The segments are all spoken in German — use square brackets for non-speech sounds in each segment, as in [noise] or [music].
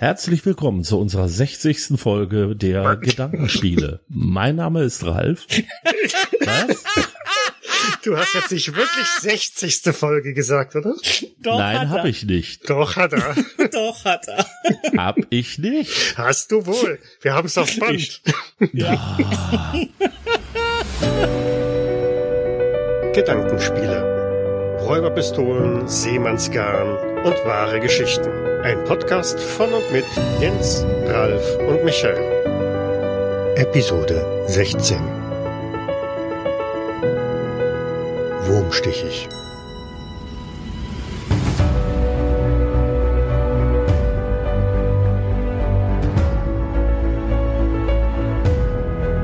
Herzlich willkommen zu unserer 60. Folge der Gedankenspiele. Mein Name ist Ralf. Was? Du hast jetzt nicht wirklich 60. Folge gesagt, oder? Doch, Nein, habe ich nicht. Doch hat er. [laughs] Doch hat er. Hab ich nicht. Hast du wohl. Wir haben es auf Band. Ich, ja. Gedankenspiele. Räuberpistolen, Seemannsgarn und wahre Geschichten. Ein Podcast von und mit Jens, Ralf und Michael. Episode 16. Wurmstichig.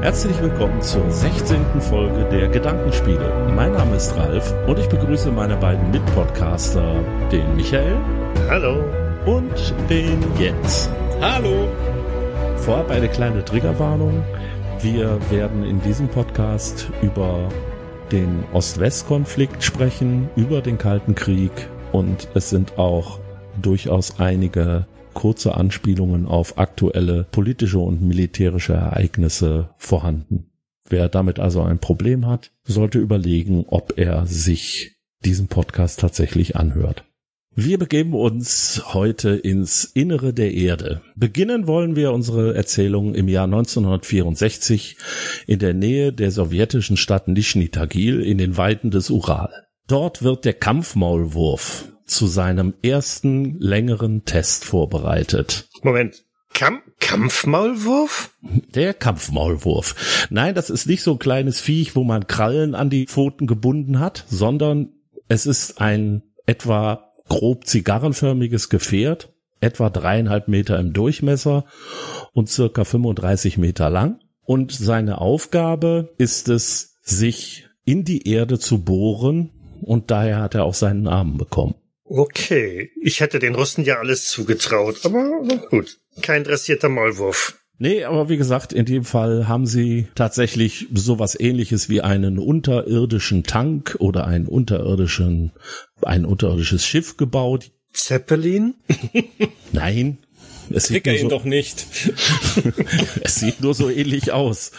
Herzlich willkommen zur 16. Folge der Gedankenspiele. Mein Name ist Ralf und ich begrüße meine beiden Mitpodcaster, den Michael. Hallo. Und den Jens. Hallo. Vorab eine kleine Triggerwarnung. Wir werden in diesem Podcast über den Ost-West-Konflikt sprechen, über den Kalten Krieg und es sind auch durchaus einige kurze Anspielungen auf aktuelle politische und militärische Ereignisse vorhanden. Wer damit also ein Problem hat, sollte überlegen, ob er sich diesen Podcast tatsächlich anhört. Wir begeben uns heute ins Innere der Erde. Beginnen wollen wir unsere Erzählung im Jahr 1964 in der Nähe der sowjetischen Stadt Nischni Tagil in den Weiten des Ural. Dort wird der Kampfmaulwurf zu seinem ersten längeren Test vorbereitet. Moment. Kamp Kampfmaulwurf? Der Kampfmaulwurf. Nein, das ist nicht so ein kleines Viech, wo man Krallen an die Pfoten gebunden hat, sondern es ist ein etwa grob zigarrenförmiges Gefährt, etwa dreieinhalb Meter im Durchmesser und circa 35 Meter lang. Und seine Aufgabe ist es, sich in die Erde zu bohren und daher hat er auch seinen Namen bekommen. Okay, ich hätte den Russen ja alles zugetraut, aber gut, kein dressierter Maulwurf. Nee, aber wie gesagt, in dem Fall haben sie tatsächlich sowas ähnliches wie einen unterirdischen Tank oder einen unterirdischen, ein unterirdisches Schiff gebaut. Zeppelin? [laughs] Nein. Es sieht ihn so, doch nicht. [laughs] es sieht nur so ähnlich aus.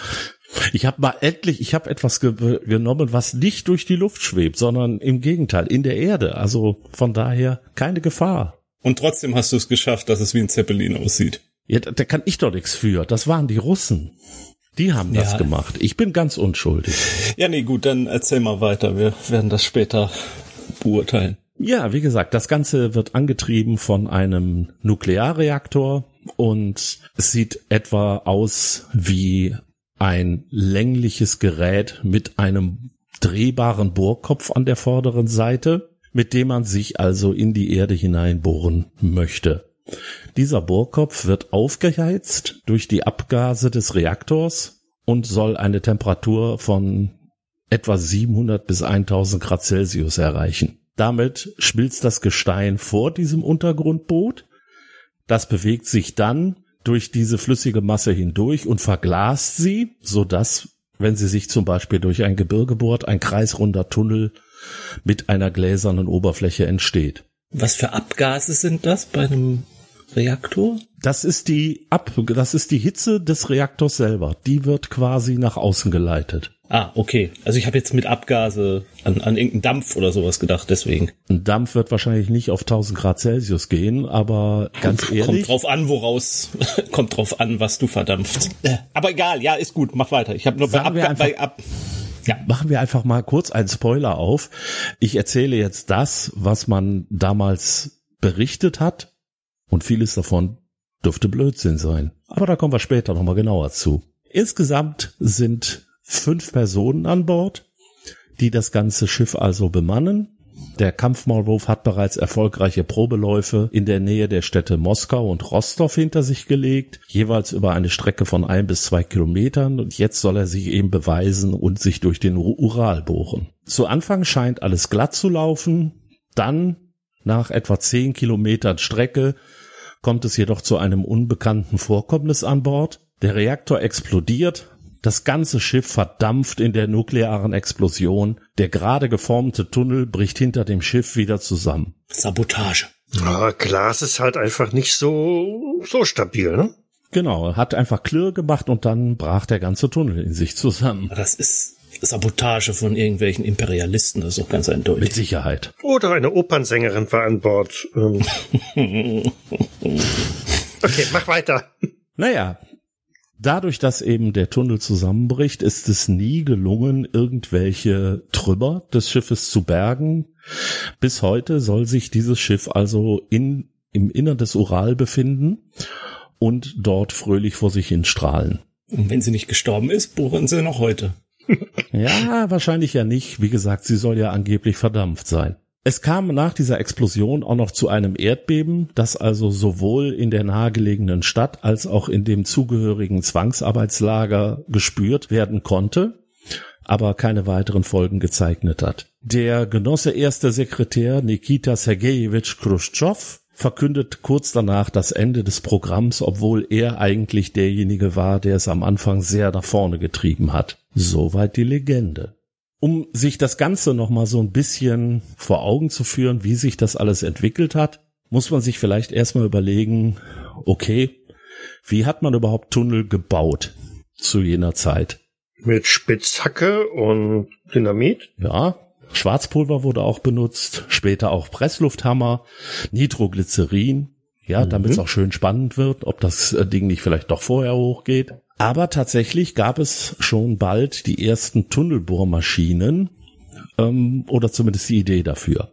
Ich habe mal endlich, ich habe etwas ge genommen, was nicht durch die Luft schwebt, sondern im Gegenteil in der Erde. Also von daher keine Gefahr. Und trotzdem hast du es geschafft, dass es wie ein Zeppelin aussieht. Ja, da, da kann ich doch nichts für. Das waren die Russen. Die haben das ja. gemacht. Ich bin ganz unschuldig. Ja, nee, gut, dann erzähl mal weiter. Wir werden das später beurteilen. Ja, wie gesagt, das Ganze wird angetrieben von einem Nuklearreaktor und es sieht etwa aus wie ein längliches Gerät mit einem drehbaren Bohrkopf an der vorderen Seite, mit dem man sich also in die Erde hineinbohren möchte. Dieser Bohrkopf wird aufgeheizt durch die Abgase des Reaktors und soll eine Temperatur von etwa 700 bis 1000 Grad Celsius erreichen. Damit schmilzt das Gestein vor diesem Untergrundboot. Das bewegt sich dann durch diese flüssige Masse hindurch und verglast sie, so dass, wenn sie sich zum Beispiel durch ein Gebirge bohrt, ein kreisrunder Tunnel mit einer gläsernen Oberfläche entsteht. Was für Abgase sind das bei einem Reaktor? Das ist die Ab, das ist die Hitze des Reaktors selber. Die wird quasi nach außen geleitet. Ah, okay. Also ich habe jetzt mit Abgase an, an irgendeinen Dampf oder sowas gedacht, deswegen. Ein Dampf wird wahrscheinlich nicht auf 1000 Grad Celsius gehen, aber ganz ehrlich. Kommt drauf an, woraus, [laughs] kommt drauf an, was du verdampft. Aber egal, ja, ist gut, mach weiter. Ich habe nur bei, Abga bei Ab ja. Machen wir einfach mal kurz einen Spoiler auf. Ich erzähle jetzt das, was man damals berichtet hat und vieles davon dürfte Blödsinn sein. Aber da kommen wir später nochmal genauer zu. Insgesamt sind fünf Personen an Bord, die das ganze Schiff also bemannen. Der Kampfmaulwurf hat bereits erfolgreiche Probeläufe in der Nähe der Städte Moskau und Rostov hinter sich gelegt, jeweils über eine Strecke von ein bis zwei Kilometern und jetzt soll er sich eben beweisen und sich durch den Ural bohren. Zu Anfang scheint alles glatt zu laufen, dann nach etwa zehn Kilometern Strecke kommt es jedoch zu einem unbekannten Vorkommnis an Bord. Der Reaktor explodiert, das ganze Schiff verdampft in der nuklearen Explosion, der gerade geformte Tunnel bricht hinter dem Schiff wieder zusammen. Sabotage. Ja, Glas ist halt einfach nicht so, so stabil, ne? Genau, hat einfach Klirr gemacht und dann brach der ganze Tunnel in sich zusammen. Das ist Sabotage von irgendwelchen Imperialisten, das ist doch ganz eindeutig. Mit Sicherheit. Oder eine Opernsängerin war an Bord. Ähm. [laughs] okay, mach weiter. Naja, dadurch, dass eben der Tunnel zusammenbricht, ist es nie gelungen, irgendwelche Trümmer des Schiffes zu bergen. Bis heute soll sich dieses Schiff also in, im Innern des Ural befinden und dort fröhlich vor sich hin strahlen. Und wenn sie nicht gestorben ist, bohren sie noch heute. Ja, wahrscheinlich ja nicht. Wie gesagt, sie soll ja angeblich verdampft sein. Es kam nach dieser Explosion auch noch zu einem Erdbeben, das also sowohl in der nahegelegenen Stadt als auch in dem zugehörigen Zwangsarbeitslager gespürt werden konnte, aber keine weiteren Folgen gezeichnet hat. Der Genosse erster Sekretär Nikita Sergejewitsch Khrushchev verkündet kurz danach das Ende des Programms, obwohl er eigentlich derjenige war, der es am Anfang sehr nach vorne getrieben hat. Soweit die Legende. Um sich das Ganze nochmal so ein bisschen vor Augen zu führen, wie sich das alles entwickelt hat, muss man sich vielleicht erstmal überlegen, okay, wie hat man überhaupt Tunnel gebaut zu jener Zeit? Mit Spitzhacke und Dynamit? Ja, Schwarzpulver wurde auch benutzt, später auch Presslufthammer, Nitroglycerin, ja, mhm. damit es auch schön spannend wird, ob das äh, Ding nicht vielleicht doch vorher hochgeht. Aber tatsächlich gab es schon bald die ersten Tunnelbohrmaschinen ähm, oder zumindest die Idee dafür.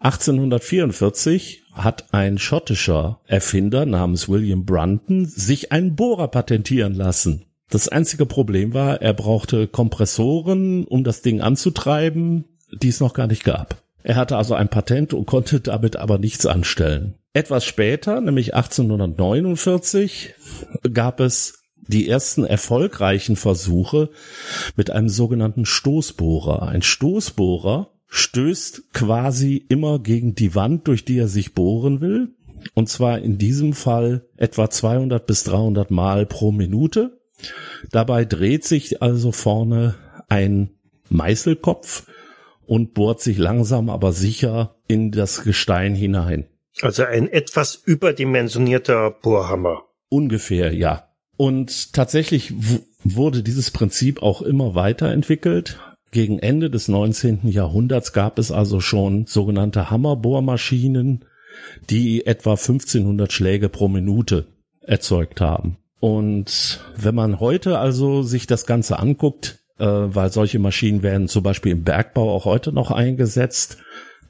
1844 hat ein schottischer Erfinder namens William Brunton sich einen Bohrer patentieren lassen. Das einzige Problem war, er brauchte Kompressoren, um das Ding anzutreiben, die es noch gar nicht gab. Er hatte also ein Patent und konnte damit aber nichts anstellen. Etwas später, nämlich 1849, gab es die ersten erfolgreichen Versuche mit einem sogenannten Stoßbohrer. Ein Stoßbohrer stößt quasi immer gegen die Wand, durch die er sich bohren will. Und zwar in diesem Fall etwa 200 bis 300 Mal pro Minute. Dabei dreht sich also vorne ein Meißelkopf und bohrt sich langsam aber sicher in das Gestein hinein. Also ein etwas überdimensionierter Bohrhammer. Ungefähr, ja. Und tatsächlich wurde dieses Prinzip auch immer weiterentwickelt. Gegen Ende des 19. Jahrhunderts gab es also schon sogenannte Hammerbohrmaschinen, die etwa 1500 Schläge pro Minute erzeugt haben. Und wenn man heute also sich das Ganze anguckt, äh, weil solche Maschinen werden zum Beispiel im Bergbau auch heute noch eingesetzt,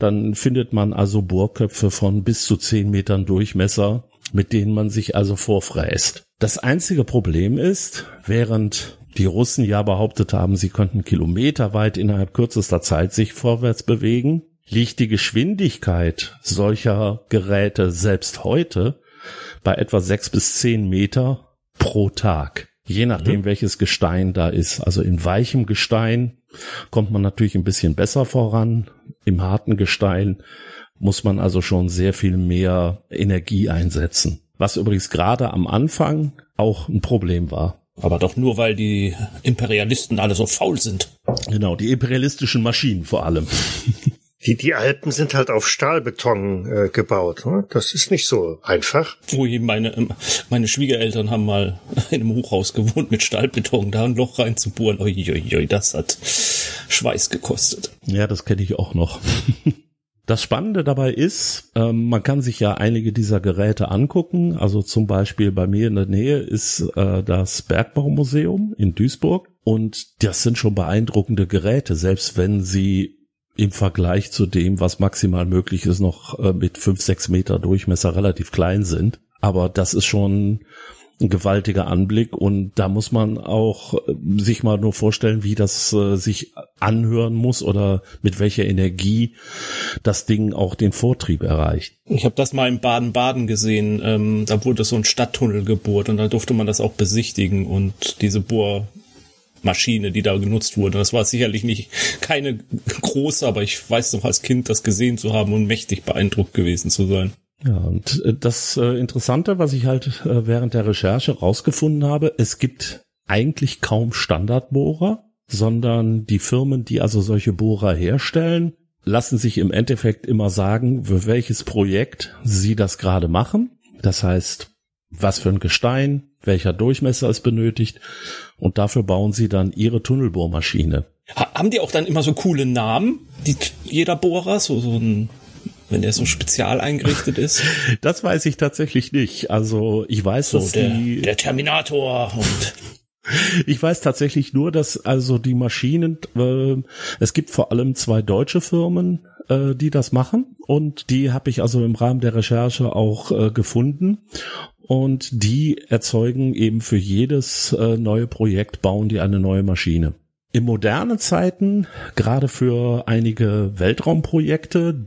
dann findet man also Bohrköpfe von bis zu zehn Metern Durchmesser, mit denen man sich also vorfräst. Das einzige Problem ist, während die Russen ja behauptet haben, sie könnten kilometerweit innerhalb kürzester Zeit sich vorwärts bewegen, liegt die Geschwindigkeit solcher Geräte selbst heute bei etwa sechs bis zehn Meter pro Tag. Je nachdem, mhm. welches Gestein da ist. Also in weichem Gestein kommt man natürlich ein bisschen besser voran. Im harten Gestein muss man also schon sehr viel mehr Energie einsetzen. Was übrigens gerade am Anfang auch ein Problem war. Aber doch nur, weil die Imperialisten alle so faul sind. Genau, die imperialistischen Maschinen vor allem. [laughs] Die, die Alpen sind halt auf Stahlbeton äh, gebaut. Ne? Das ist nicht so einfach. Ui, meine, meine Schwiegereltern haben mal in einem Hochhaus gewohnt mit Stahlbeton, da ein Loch reinzubohren. Uiuiui, das hat Schweiß gekostet. Ja, das kenne ich auch noch. [laughs] Das Spannende dabei ist, ähm, man kann sich ja einige dieser Geräte angucken. Also zum Beispiel bei mir in der Nähe ist äh, das Bergbaumuseum in Duisburg. Und das sind schon beeindruckende Geräte, selbst wenn sie im Vergleich zu dem, was maximal möglich ist, noch äh, mit fünf, sechs Meter Durchmesser relativ klein sind. Aber das ist schon ein gewaltiger Anblick und da muss man auch äh, sich mal nur vorstellen, wie das äh, sich anhören muss oder mit welcher Energie das Ding auch den Vortrieb erreicht. Ich habe das mal in Baden-Baden gesehen. Ähm, da wurde so ein Stadttunnel gebohrt und da durfte man das auch besichtigen und diese Bohr Maschine, die da genutzt wurde. Das war sicherlich nicht keine große, aber ich weiß noch als Kind das gesehen zu haben und mächtig beeindruckt gewesen zu sein. Ja, und äh, das äh, Interessante, was ich halt äh, während der Recherche rausgefunden habe, es gibt eigentlich kaum Standardbohrer, sondern die Firmen, die also solche Bohrer herstellen, lassen sich im Endeffekt immer sagen, für welches Projekt sie das gerade machen. Das heißt, was für ein Gestein, welcher Durchmesser es benötigt und dafür bauen sie dann ihre Tunnelbohrmaschine. Haben die auch dann immer so coole Namen, die, jeder Bohrer, so, so ein wenn der so spezial eingerichtet ist? [laughs] Das weiß ich tatsächlich nicht. Also ich weiß, so, dass der, die der Terminator und [laughs] ich weiß tatsächlich nur, dass also die Maschinen, äh, es gibt vor allem zwei deutsche Firmen, äh, die das machen und die habe ich also im Rahmen der Recherche auch äh, gefunden und die erzeugen eben für jedes äh, neue Projekt bauen die eine neue Maschine. In modernen Zeiten, gerade für einige Weltraumprojekte,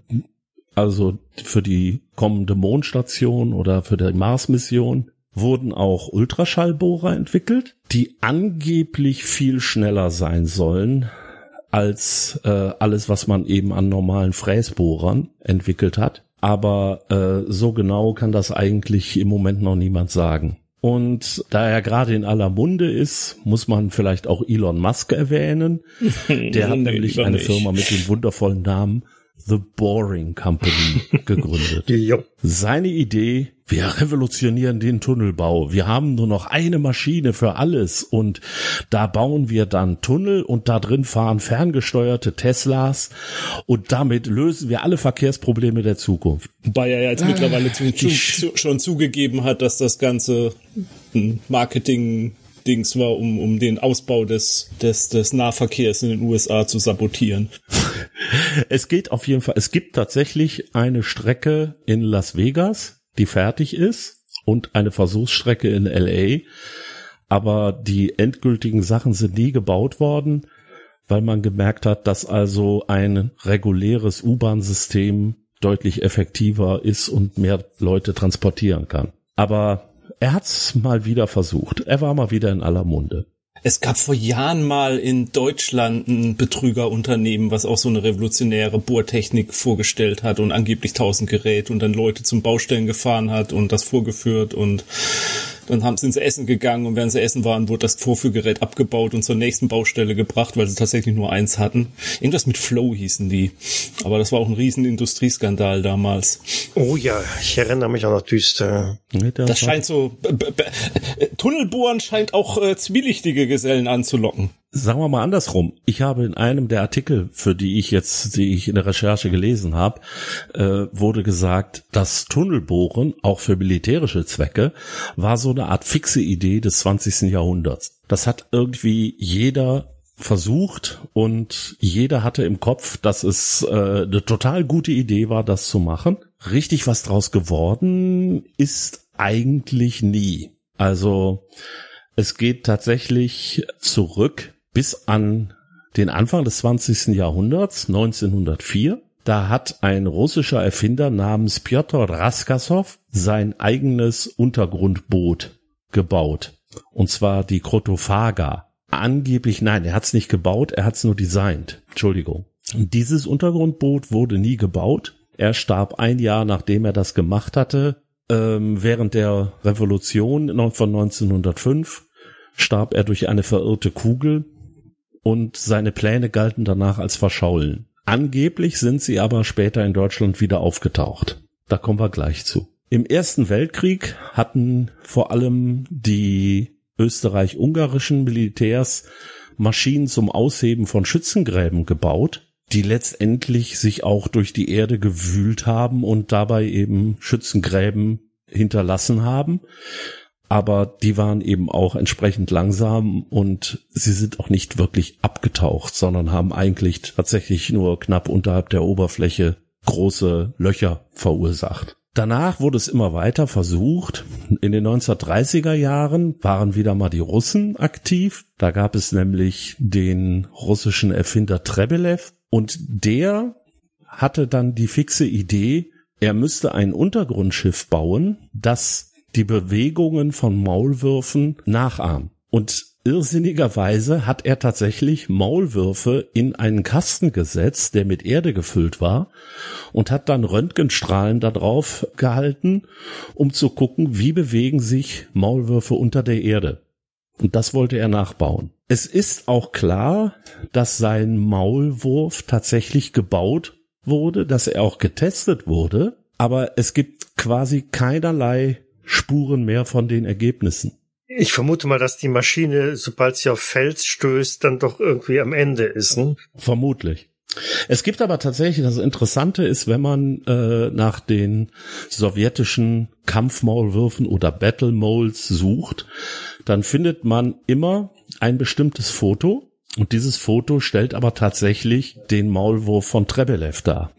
also für die kommende Mondstation oder für die Mars-Mission, wurden auch Ultraschallbohrer entwickelt, die angeblich viel schneller sein sollen als äh, alles, was man eben an normalen Fräsbohrern entwickelt hat. Aber äh, so genau kann das eigentlich im Moment noch niemand sagen. Und da er gerade in aller Munde ist, muss man vielleicht auch Elon Musk erwähnen. [laughs] Der hat nämlich eine. Firma mit dem wundervollen Namen The Boring Company [laughs] gegründet. Seine Idee, wir revolutionieren den Tunnelbau. Wir haben nur noch eine Maschine für alles und da bauen wir dann Tunnel und da drin fahren ferngesteuerte Teslas und damit lösen wir alle Verkehrsprobleme der Zukunft. Wobei er ja jetzt ah, mittlerweile zu, zu, schon zugegeben hat, dass das ganze Marketing Dings war, um, um den Ausbau des, des, des Nahverkehrs in den USA zu sabotieren. [laughs] Es geht auf jeden Fall, es gibt tatsächlich eine Strecke in Las Vegas, die fertig ist und eine Versuchsstrecke in LA, aber die endgültigen Sachen sind nie gebaut worden, weil man gemerkt hat, dass also ein reguläres U-Bahn-System deutlich effektiver ist und mehr Leute transportieren kann. Aber er hat's mal wieder versucht. Er war mal wieder in aller Munde. Es gab vor Jahren mal in Deutschland ein Betrügerunternehmen, was auch so eine revolutionäre Bohrtechnik vorgestellt hat und angeblich tausend Gerät und dann Leute zum Baustellen gefahren hat und das vorgeführt und dann haben, sind sie essen gegangen und während sie essen waren, wurde das Vorführgerät abgebaut und zur nächsten Baustelle gebracht, weil sie tatsächlich nur eins hatten. Irgendwas mit Flow hießen die. Aber das war auch ein riesen Industrieskandal damals. Oh ja, ich erinnere mich auch noch düster. Das scheint so, Tunnelbohren scheint auch äh, zwielichtige Gesellen anzulocken sagen wir mal andersrum. Ich habe in einem der Artikel, für die ich jetzt, die ich in der Recherche gelesen habe, äh, wurde gesagt, dass Tunnelbohren auch für militärische Zwecke war so eine Art fixe Idee des 20. Jahrhunderts. Das hat irgendwie jeder versucht und jeder hatte im Kopf, dass es äh, eine total gute Idee war, das zu machen. Richtig was draus geworden ist eigentlich nie. Also es geht tatsächlich zurück bis an den Anfang des 20. Jahrhunderts, 1904. Da hat ein russischer Erfinder namens Piotr Raskasov sein eigenes Untergrundboot gebaut. Und zwar die Krotophaga. Angeblich, nein, er hat es nicht gebaut, er hat es nur designt. Entschuldigung. Dieses Untergrundboot wurde nie gebaut. Er starb ein Jahr, nachdem er das gemacht hatte. Ähm, während der Revolution von 1905 starb er durch eine verirrte Kugel und seine Pläne galten danach als verschollen. Angeblich sind sie aber später in Deutschland wieder aufgetaucht. Da kommen wir gleich zu. Im Ersten Weltkrieg hatten vor allem die österreich-ungarischen Militärs Maschinen zum Ausheben von Schützengräben gebaut, die letztendlich sich auch durch die Erde gewühlt haben und dabei eben Schützengräben hinterlassen haben aber die waren eben auch entsprechend langsam und sie sind auch nicht wirklich abgetaucht, sondern haben eigentlich tatsächlich nur knapp unterhalb der Oberfläche große Löcher verursacht. Danach wurde es immer weiter versucht. In den 1930er Jahren waren wieder mal die Russen aktiv. Da gab es nämlich den russischen Erfinder Trebelev und der hatte dann die fixe Idee, er müsste ein Untergrundschiff bauen, das die Bewegungen von Maulwürfen nachahmen. Und irrsinnigerweise hat er tatsächlich Maulwürfe in einen Kasten gesetzt, der mit Erde gefüllt war, und hat dann Röntgenstrahlen darauf gehalten, um zu gucken, wie bewegen sich Maulwürfe unter der Erde. Und das wollte er nachbauen. Es ist auch klar, dass sein Maulwurf tatsächlich gebaut wurde, dass er auch getestet wurde, aber es gibt quasi keinerlei Spuren mehr von den Ergebnissen. Ich vermute mal, dass die Maschine, sobald sie auf Fels stößt, dann doch irgendwie am Ende ist. Ne? Vermutlich. Es gibt aber tatsächlich, das Interessante ist, wenn man äh, nach den sowjetischen Kampfmaulwürfen oder Battle Moles sucht, dann findet man immer ein bestimmtes Foto und dieses Foto stellt aber tatsächlich den Maulwurf von Trebelev dar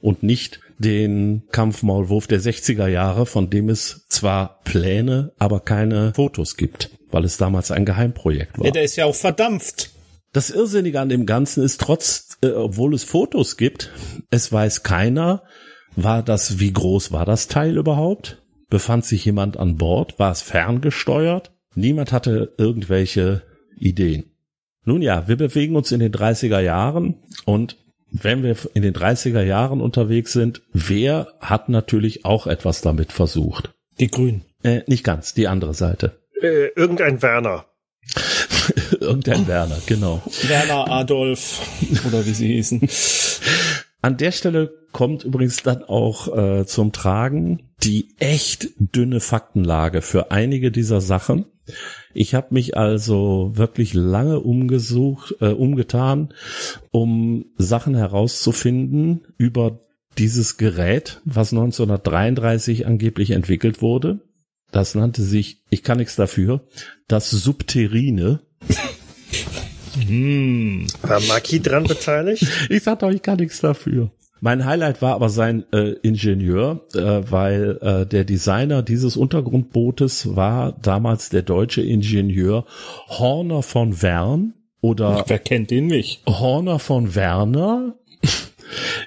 und nicht den Kampfmaulwurf der 60er Jahre, von dem es zwar Pläne, aber keine Fotos gibt, weil es damals ein Geheimprojekt war. Ja, der ist ja auch verdampft. Das Irrsinnige an dem Ganzen ist trotz, äh, obwohl es Fotos gibt, es weiß keiner, war das, wie groß war das Teil überhaupt? Befand sich jemand an Bord? War es ferngesteuert? Niemand hatte irgendwelche Ideen. Nun ja, wir bewegen uns in den 30er Jahren und wenn wir in den 30er Jahren unterwegs sind, wer hat natürlich auch etwas damit versucht? Die Grünen. Äh, nicht ganz, die andere Seite. [laughs] Äh, irgendein Werner. Irgendein Werner, genau. Werner Adolf oder wie sie hießen. An der Stelle kommt übrigens dann auch äh, zum Tragen die echt dünne Faktenlage für einige dieser Sachen. Ich habe mich also wirklich lange umgesucht, äh, umgetan, um Sachen herauszufinden über dieses Gerät, was 1933 angeblich entwickelt wurde. Das nannte sich, ich kann nichts dafür, das Subterrine. hm. War Maki dran beteiligt? Ich sag doch, ich kann nichts dafür. Mein Highlight war aber sein äh, Ingenieur, äh, weil äh, der Designer dieses Untergrundbootes war damals der deutsche Ingenieur Horner von Wern oder [laughs] Wer kennt ihn nicht? Horner von Werner.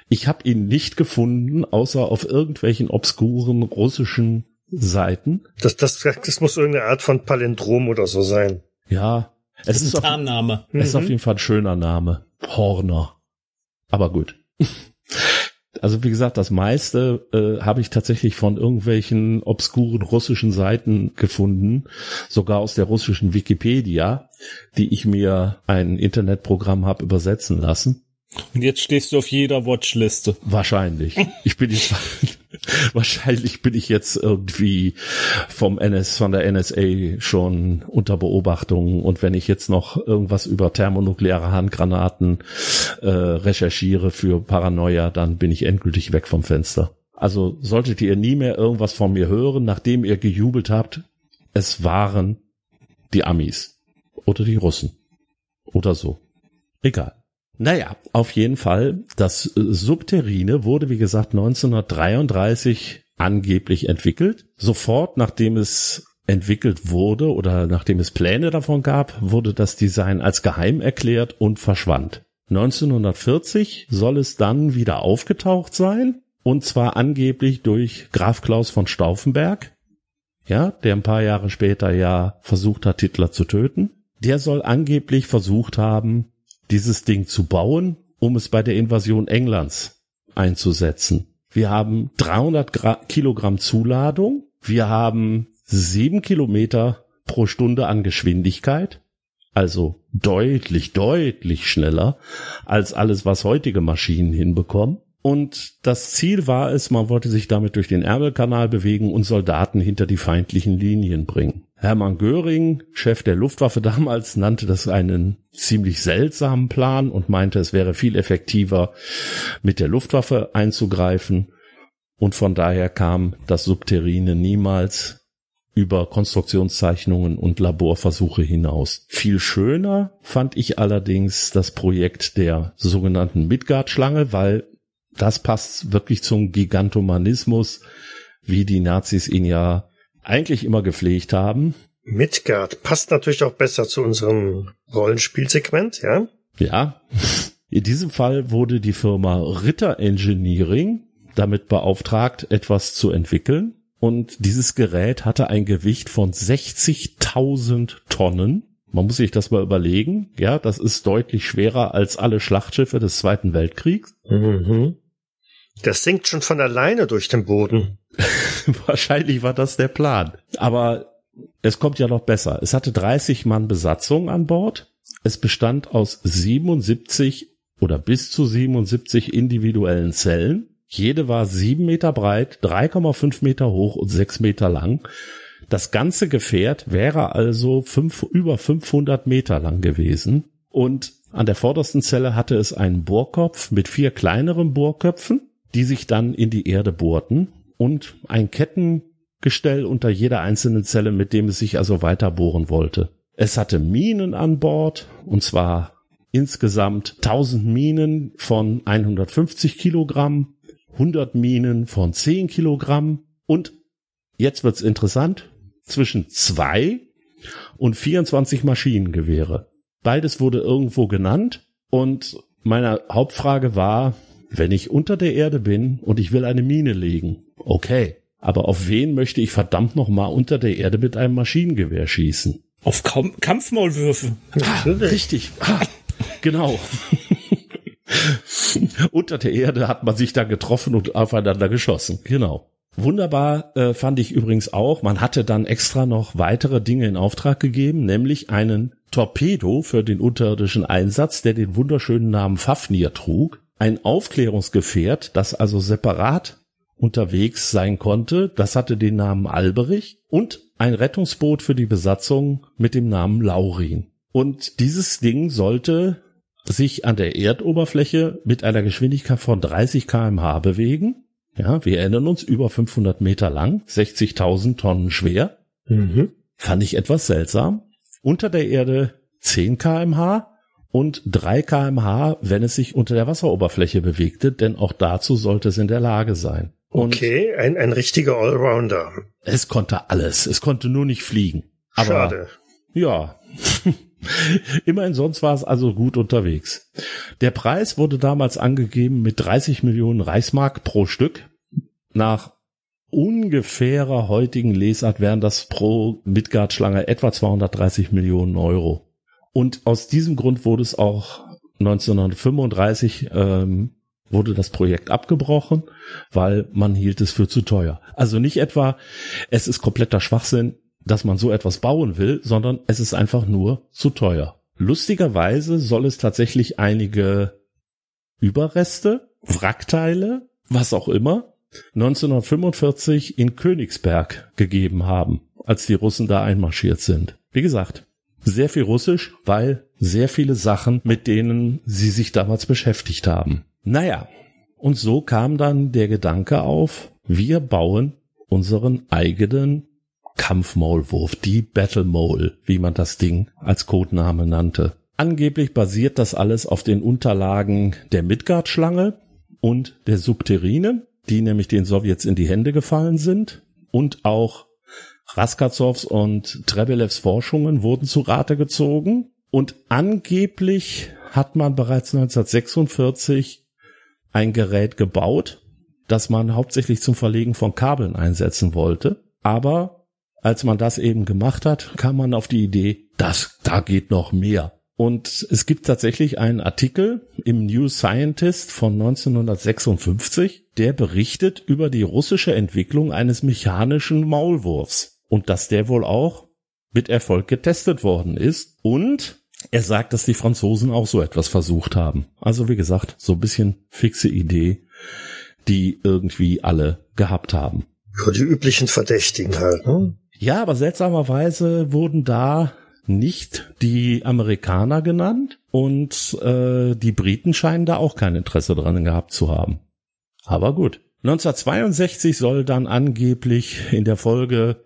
Ich habe ihn nicht gefunden, außer auf irgendwelchen obskuren russischen Seiten. Das, das, das muss irgendeine Art von Palindrom oder so sein. Ja, es ist, ist ein Tarnname. Es ist auf jeden Fall ein schöner Name. Horner. Aber gut. [laughs] Also wie gesagt, das meiste äh, habe ich tatsächlich von irgendwelchen obskuren russischen Seiten gefunden, sogar aus der russischen Wikipedia, die ich mir ein Internetprogramm habe übersetzen lassen. Und jetzt stehst du auf jeder Watchliste. Wahrscheinlich. Ich bin jetzt [laughs] [laughs] wahrscheinlich bin ich jetzt irgendwie vom NS von der NSA schon unter Beobachtung und wenn ich jetzt noch irgendwas über thermonukleare Handgranaten äh, recherchiere für Paranoia, dann bin ich endgültig weg vom Fenster. Also solltet ihr nie mehr irgendwas von mir hören, nachdem ihr gejubelt habt, es waren die Amis oder die Russen oder so. Egal. Naja, auf jeden Fall, das äh, Subterrine wurde, wie gesagt, 1933 angeblich entwickelt. Sofort, nachdem es entwickelt wurde oder nachdem es Pläne davon gab, wurde das Design als geheim erklärt und verschwand. 1940 soll es dann wieder aufgetaucht sein, und zwar angeblich durch Graf Klaus von Stauffenberg, ja, der ein paar Jahre später ja versucht hat, Hitler zu töten. Der soll angeblich versucht haben, dieses Ding zu bauen, um es bei der Invasion Englands einzusetzen. Wir haben 300 Gra Kilogramm Zuladung. Wir haben sieben Kilometer pro Stunde an Geschwindigkeit. Also deutlich, deutlich schneller als alles, was heutige Maschinen hinbekommen. Und das Ziel war es, man wollte sich damit durch den Ärmelkanal bewegen und Soldaten hinter die feindlichen Linien bringen. Hermann Göring, Chef der Luftwaffe [laughs] damals, nannte das einen ziemlich seltsamen Plan und meinte, es wäre viel effektiver, mit der Luftwaffe einzugreifen. Und von daher kam das Subterrine niemals über Konstruktionszeichnungen und Laborversuche hinaus. Viel schöner fand ich allerdings das Projekt der sogenannten Midgard-Schlange, weil das passt wirklich zum Gigantomanismus, wie die Nazis ihn ja eigentlich immer gepflegt haben. Midgard passt natürlich auch besser zu unserem Rollenspielsegment, ja? Ja. In diesem Fall wurde die Firma Ritter Engineering damit beauftragt, etwas zu entwickeln. Und dieses Gerät hatte ein Gewicht von 60.000 Tonnen. Man muss sich das mal überlegen. Ja, das ist deutlich schwerer als alle Schlachtschiffe des Zweiten Weltkriegs. Mhm. Das sinkt schon von alleine durch den Boden. [laughs] Wahrscheinlich war das der Plan. Aber es kommt ja noch besser. Es hatte 30 Mann Besatzung an Bord. Es bestand aus 77 oder bis zu 77 individuellen Zellen. Jede war sieben Meter breit, 3,5 Meter hoch und sechs Meter lang. Das ganze Gefährt wäre also fünf, über 500 Meter lang gewesen. Und an der vordersten Zelle hatte es einen Bohrkopf mit vier kleineren Bohrköpfen, die sich dann in die Erde bohrten und ein Kettengestell unter jeder einzelnen Zelle, mit dem es sich also weiter bohren wollte. Es hatte Minen an Bord, und zwar insgesamt 1000 Minen von 150 Kilogramm, 100 Minen von 10 Kilogramm und jetzt wird's interessant, zwischen zwei und 24 Maschinengewehre. Beides wurde irgendwo genannt und meine Hauptfrage war, wenn ich unter der Erde bin und ich will eine Mine legen, okay, aber auf wen möchte ich verdammt noch mal unter der Erde mit einem Maschinengewehr schießen? Auf Kam Kampfmaulwürfe. Ah, richtig. Ah, genau. [laughs] Unter der Erde hat man sich da getroffen und aufeinander geschossen. Genau. Wunderbar äh, fand ich übrigens auch, man hatte dann extra noch weitere Dinge in Auftrag gegeben, nämlich einen Torpedo für den unterirdischen Einsatz, der den wunderschönen Namen Fafnir trug, ein Aufklärungsgefährt, das also separat unterwegs sein konnte, das hatte den Namen Alberich und ein Rettungsboot für die Besatzung mit dem Namen Laurin. Und dieses Ding sollte sich an der Erdoberfläche mit einer Geschwindigkeit von 30 kmh bewegen. Ja, wir erinnern uns, über 500 Meter lang, 60.000 Tonnen schwer. Mhm. Fand ich etwas seltsam. Unter der Erde 10 kmh und 3 kmh, wenn es sich unter der Wasseroberfläche bewegte, denn auch dazu sollte es in der Lage sein. Und okay, ein, ein richtiger Allrounder. Es konnte alles. Es konnte nur nicht fliegen. Aber, Schade. Ja. [laughs] [laughs] Immerhin sonst war es also gut unterwegs. Der Preis wurde damals angegeben mit 30 Millionen Reichsmark pro Stück. Nach ungefährer heutigen Lesart wären das pro Midgard-Schlange etwa 230 Millionen Euro. Und aus diesem Grund wurde es auch 1935 ähm, wurde das Projekt abgebrochen, weil man hielt es für zu teuer. Also nicht etwa, es ist kompletter Schwachsinn, dass man so etwas bauen will, sondern es ist einfach nur zu teuer. Lustigerweise soll es tatsächlich einige Überreste, Wrackteile, was auch immer, 1945 in Königsberg gegeben haben, als die Russen da einmarschiert sind. Wie gesagt, sehr viel Russisch, weil sehr viele Sachen, mit denen sie sich damals beschäftigt haben. Naja, und so kam dann der Gedanke auf, wir bauen unseren eigenen Kampfmaulwurf, die Battle Mole, wie man das Ding als Codename nannte. Angeblich basiert das alles auf den Unterlagen der Midgard-Schlange und der Subterine, die nämlich den Sowjets in die Hände gefallen sind. Und auch Raskazows und Trebelevs Forschungen wurden zu Rate gezogen. Und angeblich hat man bereits 1946 ein Gerät gebaut, das man hauptsächlich zum Verlegen von Kabeln einsetzen wollte. Aber als man das eben gemacht hat, kam man auf die Idee, das, da geht noch mehr. Und es gibt tatsächlich einen Artikel im New Scientist von 1956, der berichtet über die russische Entwicklung eines mechanischen Maulwurfs und dass der wohl auch mit Erfolg getestet worden ist und er sagt, dass die Franzosen auch so etwas versucht haben. Also wie gesagt, so ein bisschen fixe Idee, die irgendwie alle gehabt haben. Ja, die üblichen Verdächtigen halt. Ne? Ja, aber seltsamerweise wurden da nicht die Amerikaner genannt und äh, die Briten scheinen da auch kein Interesse dran gehabt zu haben. Aber gut. 1962 soll dann angeblich in der Folge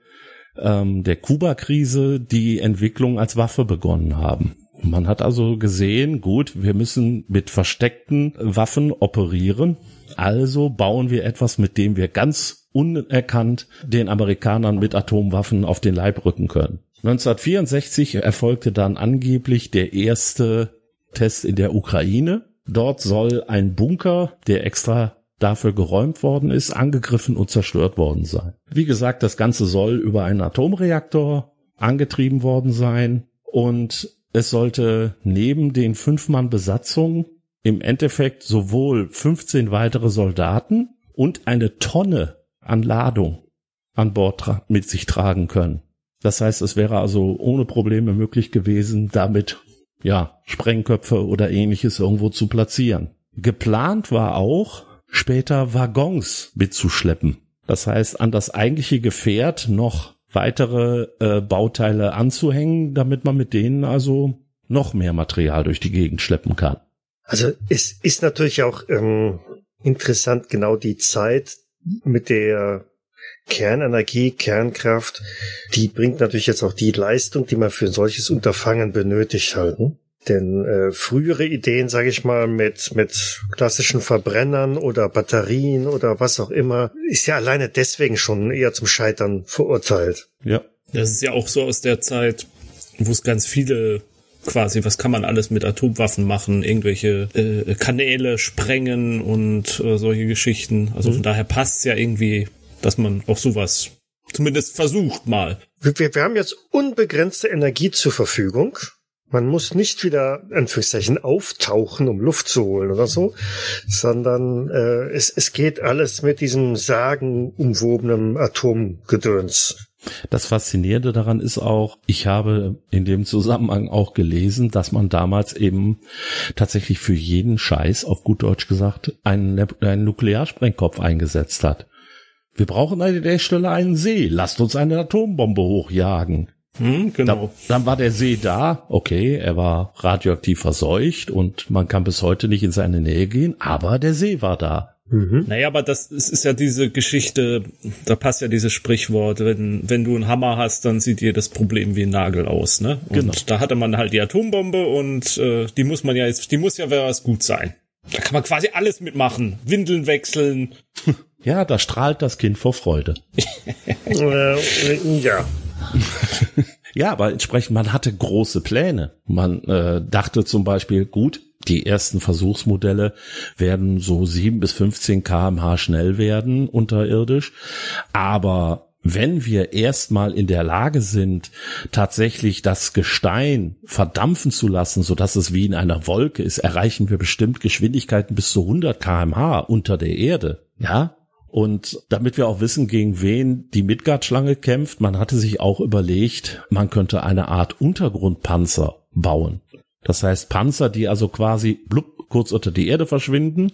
ähm, der Kuba-Krise die Entwicklung als Waffe begonnen haben. Man hat also gesehen, gut, wir müssen mit versteckten Waffen operieren. Also bauen wir etwas, mit dem wir ganz unerkannt den Amerikanern mit Atomwaffen auf den Leib rücken können. 1964 erfolgte dann angeblich der erste Test in der Ukraine. Dort soll ein Bunker, der extra dafür geräumt worden ist, angegriffen und zerstört worden sein. Wie gesagt, das Ganze soll über einen Atomreaktor angetrieben worden sein und es sollte neben den fünf Mann Besatzung im Endeffekt sowohl 15 weitere Soldaten und eine Tonne an Ladung an Bord mit sich tragen können. Das heißt, es wäre also ohne Probleme möglich gewesen, damit ja, Sprengköpfe oder ähnliches irgendwo zu platzieren. Geplant war auch, später Waggons mitzuschleppen. Das heißt, an das eigentliche Gefährt noch weitere äh, Bauteile anzuhängen, damit man mit denen also noch mehr Material durch die Gegend schleppen kann. Also es ist natürlich auch ähm, interessant, genau die Zeit mit der Kernenergie, Kernkraft, die bringt natürlich jetzt auch die Leistung, die man für ein solches Unterfangen benötigt halten. Denn äh, frühere Ideen, sage ich mal, mit mit klassischen Verbrennern oder Batterien oder was auch immer, ist ja alleine deswegen schon eher zum Scheitern verurteilt. Ja. Das ist ja auch so aus der Zeit, wo es ganz viele quasi, was kann man alles mit Atomwaffen machen, irgendwelche äh, Kanäle sprengen und äh, solche Geschichten. Also mhm. von daher passt es ja irgendwie, dass man auch sowas zumindest versucht mal. Wir, wir haben jetzt unbegrenzte Energie zur Verfügung. Man muss nicht wieder, Anführungszeichen, auftauchen, um Luft zu holen oder so, sondern äh, es, es geht alles mit diesem sagenumwobenen Atomgedöns. Das Faszinierende daran ist auch, ich habe in dem Zusammenhang auch gelesen, dass man damals eben tatsächlich für jeden Scheiß, auf gut Deutsch gesagt, einen, einen Nuklearsprengkopf eingesetzt hat. Wir brauchen an der Stelle einen See. Lasst uns eine Atombombe hochjagen. Hm, genau. Da, dann war der See da, okay, er war radioaktiv verseucht und man kann bis heute nicht in seine Nähe gehen, aber der See war da. Mhm. Naja, aber das ist, ist ja diese Geschichte, da passt ja dieses Sprichwort, wenn, wenn du einen Hammer hast, dann sieht dir das Problem wie ein Nagel aus, ne? Und genau. da hatte man halt die Atombombe und äh, die muss man ja jetzt, die muss ja was gut sein. Da kann man quasi alles mitmachen. Windeln wechseln. [laughs] Ja, da strahlt das Kind vor Freude. äh, ja. [laughs] ja, aber entsprechend, man hatte große Pläne. Man äh, dachte zum Beispiel, gut, die ersten Versuchsmodelle werden so sieben bis 15 kmh schnell werden unterirdisch. Aber wenn wir erstmal in der Lage sind, tatsächlich das Gestein verdampfen zu lassen, so dass es wie in einer Wolke ist, erreichen wir bestimmt Geschwindigkeiten bis zu 100 kmh unter der Erde. Ja, und damit wir auch wissen, gegen wen die Midgard-Schlange kämpft, man hatte sich auch überlegt, man könnte eine Art Untergrundpanzer bauen. Das heißt Panzer, die also quasi blub, kurz unter die Erde verschwinden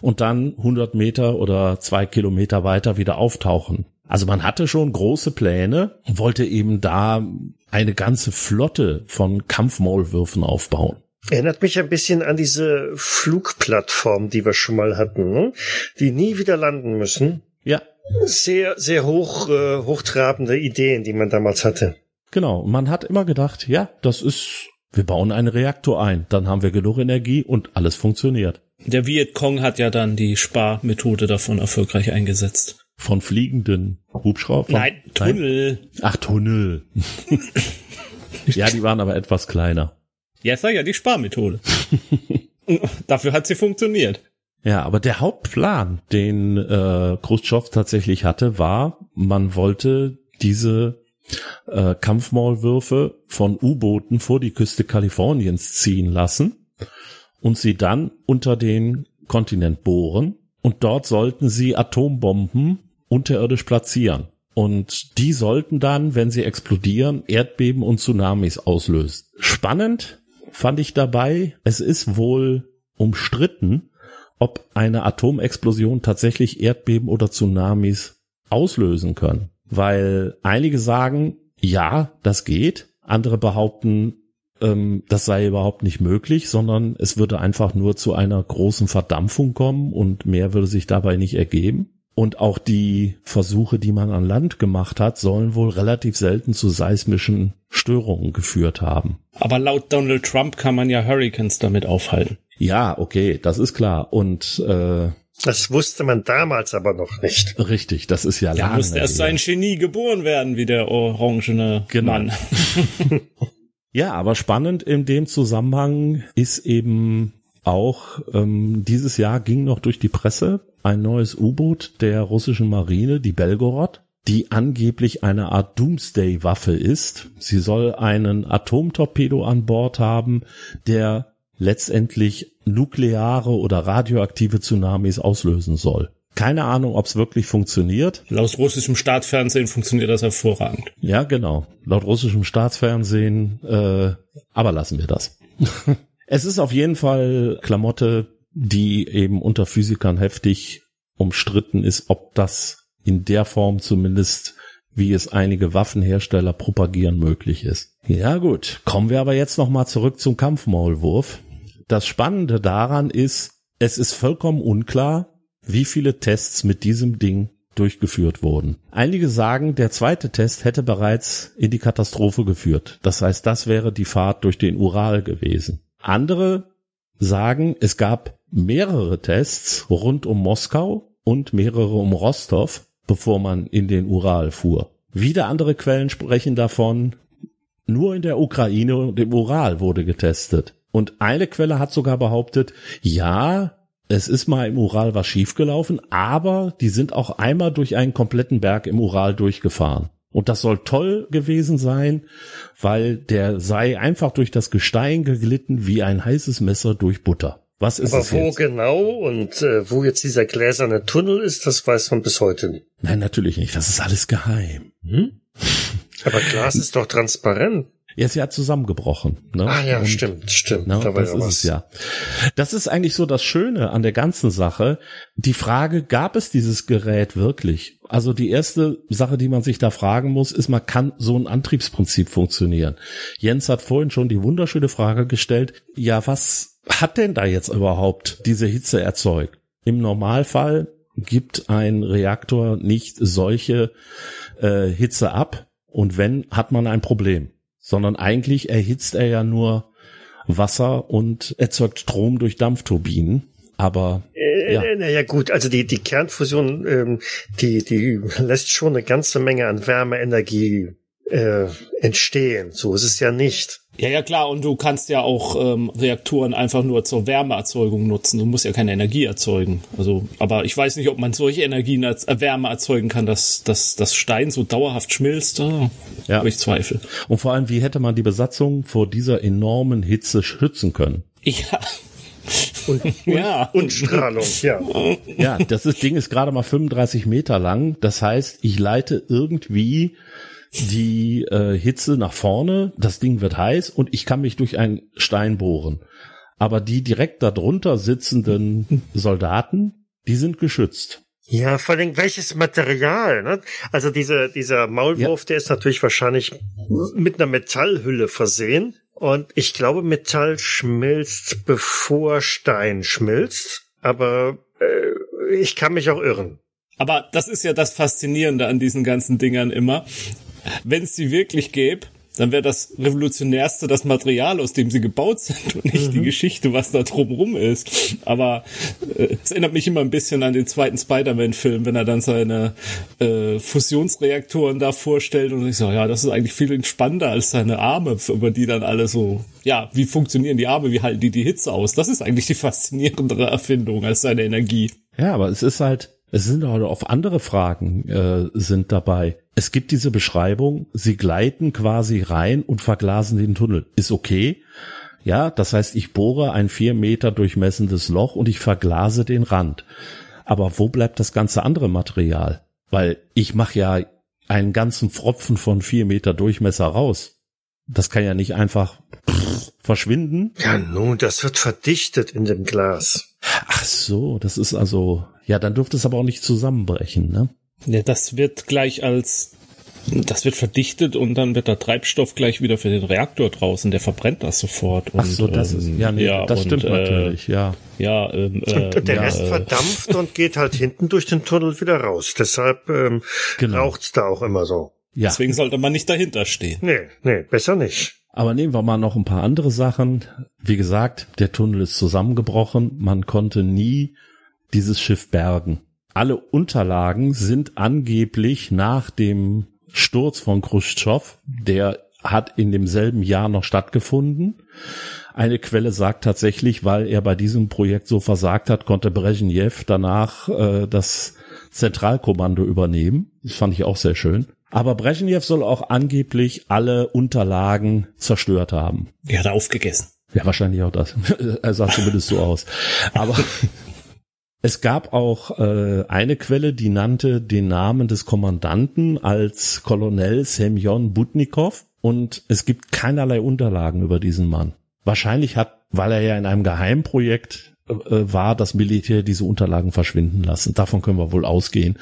und dann 100 Meter oder zwei Kilometer weiter wieder auftauchen. Also man hatte schon große Pläne, wollte eben da eine ganze Flotte von Kampfmaulwürfen aufbauen. Erinnert mich ein bisschen an diese Flugplattform, die wir schon mal hatten, ne? die nie wieder landen müssen. Ja. Sehr, sehr hoch, äh, hochtrabende Ideen, die man damals hatte. Genau. Man hat immer gedacht, ja, das ist wir bauen einen Reaktor ein, dann haben wir genug Energie und alles funktioniert. Der Vietcong hat ja dann die Sparmethode davon erfolgreich eingesetzt. Von fliegenden Hubschraubern? Nein, Tunnel. Nein? Ach, Tunnel. [laughs] ja, die waren aber etwas kleiner. Ja, sag ja, die Sparmethode. [laughs] Dafür hat sie funktioniert. Ja, aber der Hauptplan, den äh, Khrushchev tatsächlich hatte, war, man wollte diese äh, Kampfmaulwürfe von U-Booten vor die Küste Kaliforniens ziehen lassen und sie dann unter den Kontinent bohren und dort sollten sie Atombomben unterirdisch platzieren. Und die sollten dann, wenn sie explodieren, Erdbeben und Tsunamis auslösen. Spannend fand ich dabei, es ist wohl umstritten, ob eine Atomexplosion tatsächlich Erdbeben oder Tsunamis auslösen können weil einige sagen, ja, das geht, andere behaupten, ähm, das sei überhaupt nicht möglich, sondern es würde einfach nur zu einer großen Verdampfung kommen und mehr würde sich dabei nicht ergeben. Und auch die Versuche, die man an Land gemacht hat, sollen wohl relativ selten zu seismischen Störungen geführt haben. Aber laut Donald Trump kann man ja Hurricanes damit aufhalten. Ja, okay, das ist klar. Und äh, das wusste man damals aber noch nicht. Richtig, das ist ja, lange. musste erst ein Genie geboren werden, wie der orangene genau. Mann. [laughs] ja, aber spannend in dem Zusammenhang ist eben auch, ähm, dieses Jahr ging noch durch die Presse ein neues U-Boot der russischen Marine, die Belgorod, die angeblich eine Art Doomsday-Waffe ist. Sie soll einen Atomtorpedo an Bord haben, der letztendlich nukleare oder radioaktive Tsunamis auslösen soll. Keine Ahnung, ob es wirklich funktioniert. Laut russischem Staatsfernsehen funktioniert das hervorragend. Ja, genau. Laut russischem Staatsfernsehen, äh, aber lassen wir das. [laughs] es ist auf jeden Fall Klamotte, die eben unter Physikern heftig umstritten ist, ob das in der Form zumindest, wie es einige Waffenhersteller propagieren, möglich ist. Ja gut, kommen wir aber jetzt nochmal zurück zum Kampfmaulwurf. Das Spannende daran ist, es ist vollkommen unklar, wie viele Tests mit diesem Ding durchgeführt wurden. Einige sagen, der zweite Test hätte bereits in die Katastrophe geführt. Das heißt, das wäre die Fahrt durch den Ural gewesen. Andere sagen, es gab mehrere Tests rund um Moskau und mehrere um Rostov, bevor man in den Ural fuhr. Wieder andere Quellen sprechen davon, nur in der Ukraine und im Ural wurde getestet. Und eine Quelle hat sogar behauptet, ja, es ist mal im Ural was schiefgelaufen, aber die sind auch einmal durch einen kompletten Berg im Ural durchgefahren. Und das soll toll gewesen sein, weil der sei einfach durch das Gestein geglitten wie ein heißes Messer durch Butter. Was ist Aber es wo jetzt? genau und äh, wo jetzt dieser gläserne Tunnel ist, das weiß man bis heute nicht. Nein, natürlich nicht. Das ist alles geheim. Hm? Aber Glas ist doch transparent. Er ist ja zusammengebrochen. Ne? Ah ja, Und, stimmt, stimmt. Ne, da das ja ist was. es ja. Das ist eigentlich so das Schöne an der ganzen Sache. Die Frage, gab es dieses Gerät wirklich? Also die erste Sache, die man sich da fragen muss, ist, man kann so ein Antriebsprinzip funktionieren. Jens hat vorhin schon die wunderschöne Frage gestellt, ja, was hat denn da jetzt überhaupt diese Hitze erzeugt? Im Normalfall gibt ein Reaktor nicht solche äh, Hitze ab und wenn, hat man ein Problem. Sondern eigentlich erhitzt er ja nur Wasser und erzeugt Strom durch Dampfturbinen. Aber Äh, Ja. ja. Naja gut, also die, die Kernfusion, ähm, die, die lässt schon eine ganze Menge an Wärmeenergie äh, entstehen. So ist es ja nicht. Ja, ja, klar. Und du kannst ja auch ähm, Reaktoren einfach nur zur Wärmeerzeugung nutzen. Du musst ja keine Energie erzeugen. Also, aber ich weiß nicht, ob man solche Energien als äh, Wärme erzeugen kann, dass, dass das Stein so dauerhaft schmilzt. Da Ja. habe ich Zweifel. und vor allem, wie hätte man die Besatzung vor dieser enormen Hitze schützen können? Ja. Und, [laughs] Ja. und Strahlung, ja. Ja, das ist, Ding ist gerade mal 35 Meter lang. Das heißt, ich leite irgendwie die äh, Hitze nach vorne, das Ding wird heiß und ich kann mich durch einen Stein bohren. Aber die direkt darunter sitzenden Soldaten, die sind geschützt. Ja, vor allem welches Material, ne? Also diese, dieser Maulwurf, der ist natürlich wahrscheinlich mit einer Metallhülle versehen. Und ich glaube, Metall schmilzt, bevor Stein schmilzt. Aber äh, ich kann mich auch irren. Aber das ist ja das Faszinierende an diesen ganzen Dingern immer. Wenn es sie wirklich gäbe, dann wäre das Revolutionärste das Material, aus dem sie gebaut sind und nicht die Geschichte, was da drumrum ist. Aber äh, es erinnert mich immer ein bisschen an den zweiten Spider-Man-Film, wenn er dann seine äh, Fusionsreaktoren da vorstellt und ich so, ja, das ist eigentlich viel spannender als seine Arme, über die dann alle so, ja, wie funktionieren die Arme, wie halten die die Hitze aus? Das ist eigentlich die faszinierendere Erfindung als seine Energie. Ja, aber es ist halt, es sind auch auf andere Fragen äh, sind dabei. Es gibt diese Beschreibung, sie gleiten quasi rein und verglasen den Tunnel. Ist okay. Ja, das heißt, ich bohre ein vier Meter durchmessendes Loch und ich verglase den Rand. Aber wo bleibt das ganze andere Material? Weil ich mache ja einen ganzen Pfropfen von vier Meter Durchmesser raus. Das kann ja nicht einfach pff, verschwinden. Ja, nun, das wird verdichtet in dem Glas. Ach so, das ist also, ja, dann dürfte es aber auch nicht zusammenbrechen, ne? Ja, das wird gleich als, das wird verdichtet und dann wird der Treibstoff gleich wieder für den Reaktor draußen, der verbrennt das sofort. Und, Ach so, das ist, ähm, ja, nee, das und, stimmt äh, natürlich, ja. Ja, ähm, äh, [laughs] Und der ja, Rest äh, verdampft und geht halt hinten durch den Tunnel wieder raus. Deshalb ähm, Genau. raucht's da auch immer so. Ja, deswegen sollte man nicht dahinter stehen. Nee, nee, besser nicht. aber nehmen wir mal noch ein paar andere Sachen. Wie gesagt, der Tunnel ist zusammengebrochen. Man konnte nie dieses Schiff bergen. Alle Unterlagen sind angeblich nach dem Sturz von Khrushchev, der hat in demselben Jahr noch stattgefunden. Eine Quelle sagt tatsächlich, weil er bei diesem Projekt so versagt hat, konnte Brezhnev danach äh, das Zentralkommando übernehmen. Das fand ich auch sehr schön. Aber Brezhnev soll auch angeblich alle Unterlagen zerstört haben. Er hat aufgegessen. Ja, wahrscheinlich auch das. [laughs] er sah zumindest so aus. Aber [laughs] es gab auch äh, eine Quelle, die nannte den Namen des Kommandanten als Colonel Semyon Butnikov und es gibt keinerlei Unterlagen über diesen Mann. wahrscheinlich hat, weil er ja in einem Geheimprojekt äh, war, das Militär diese Unterlagen verschwinden lassen. Davon können wir wohl ausgehen.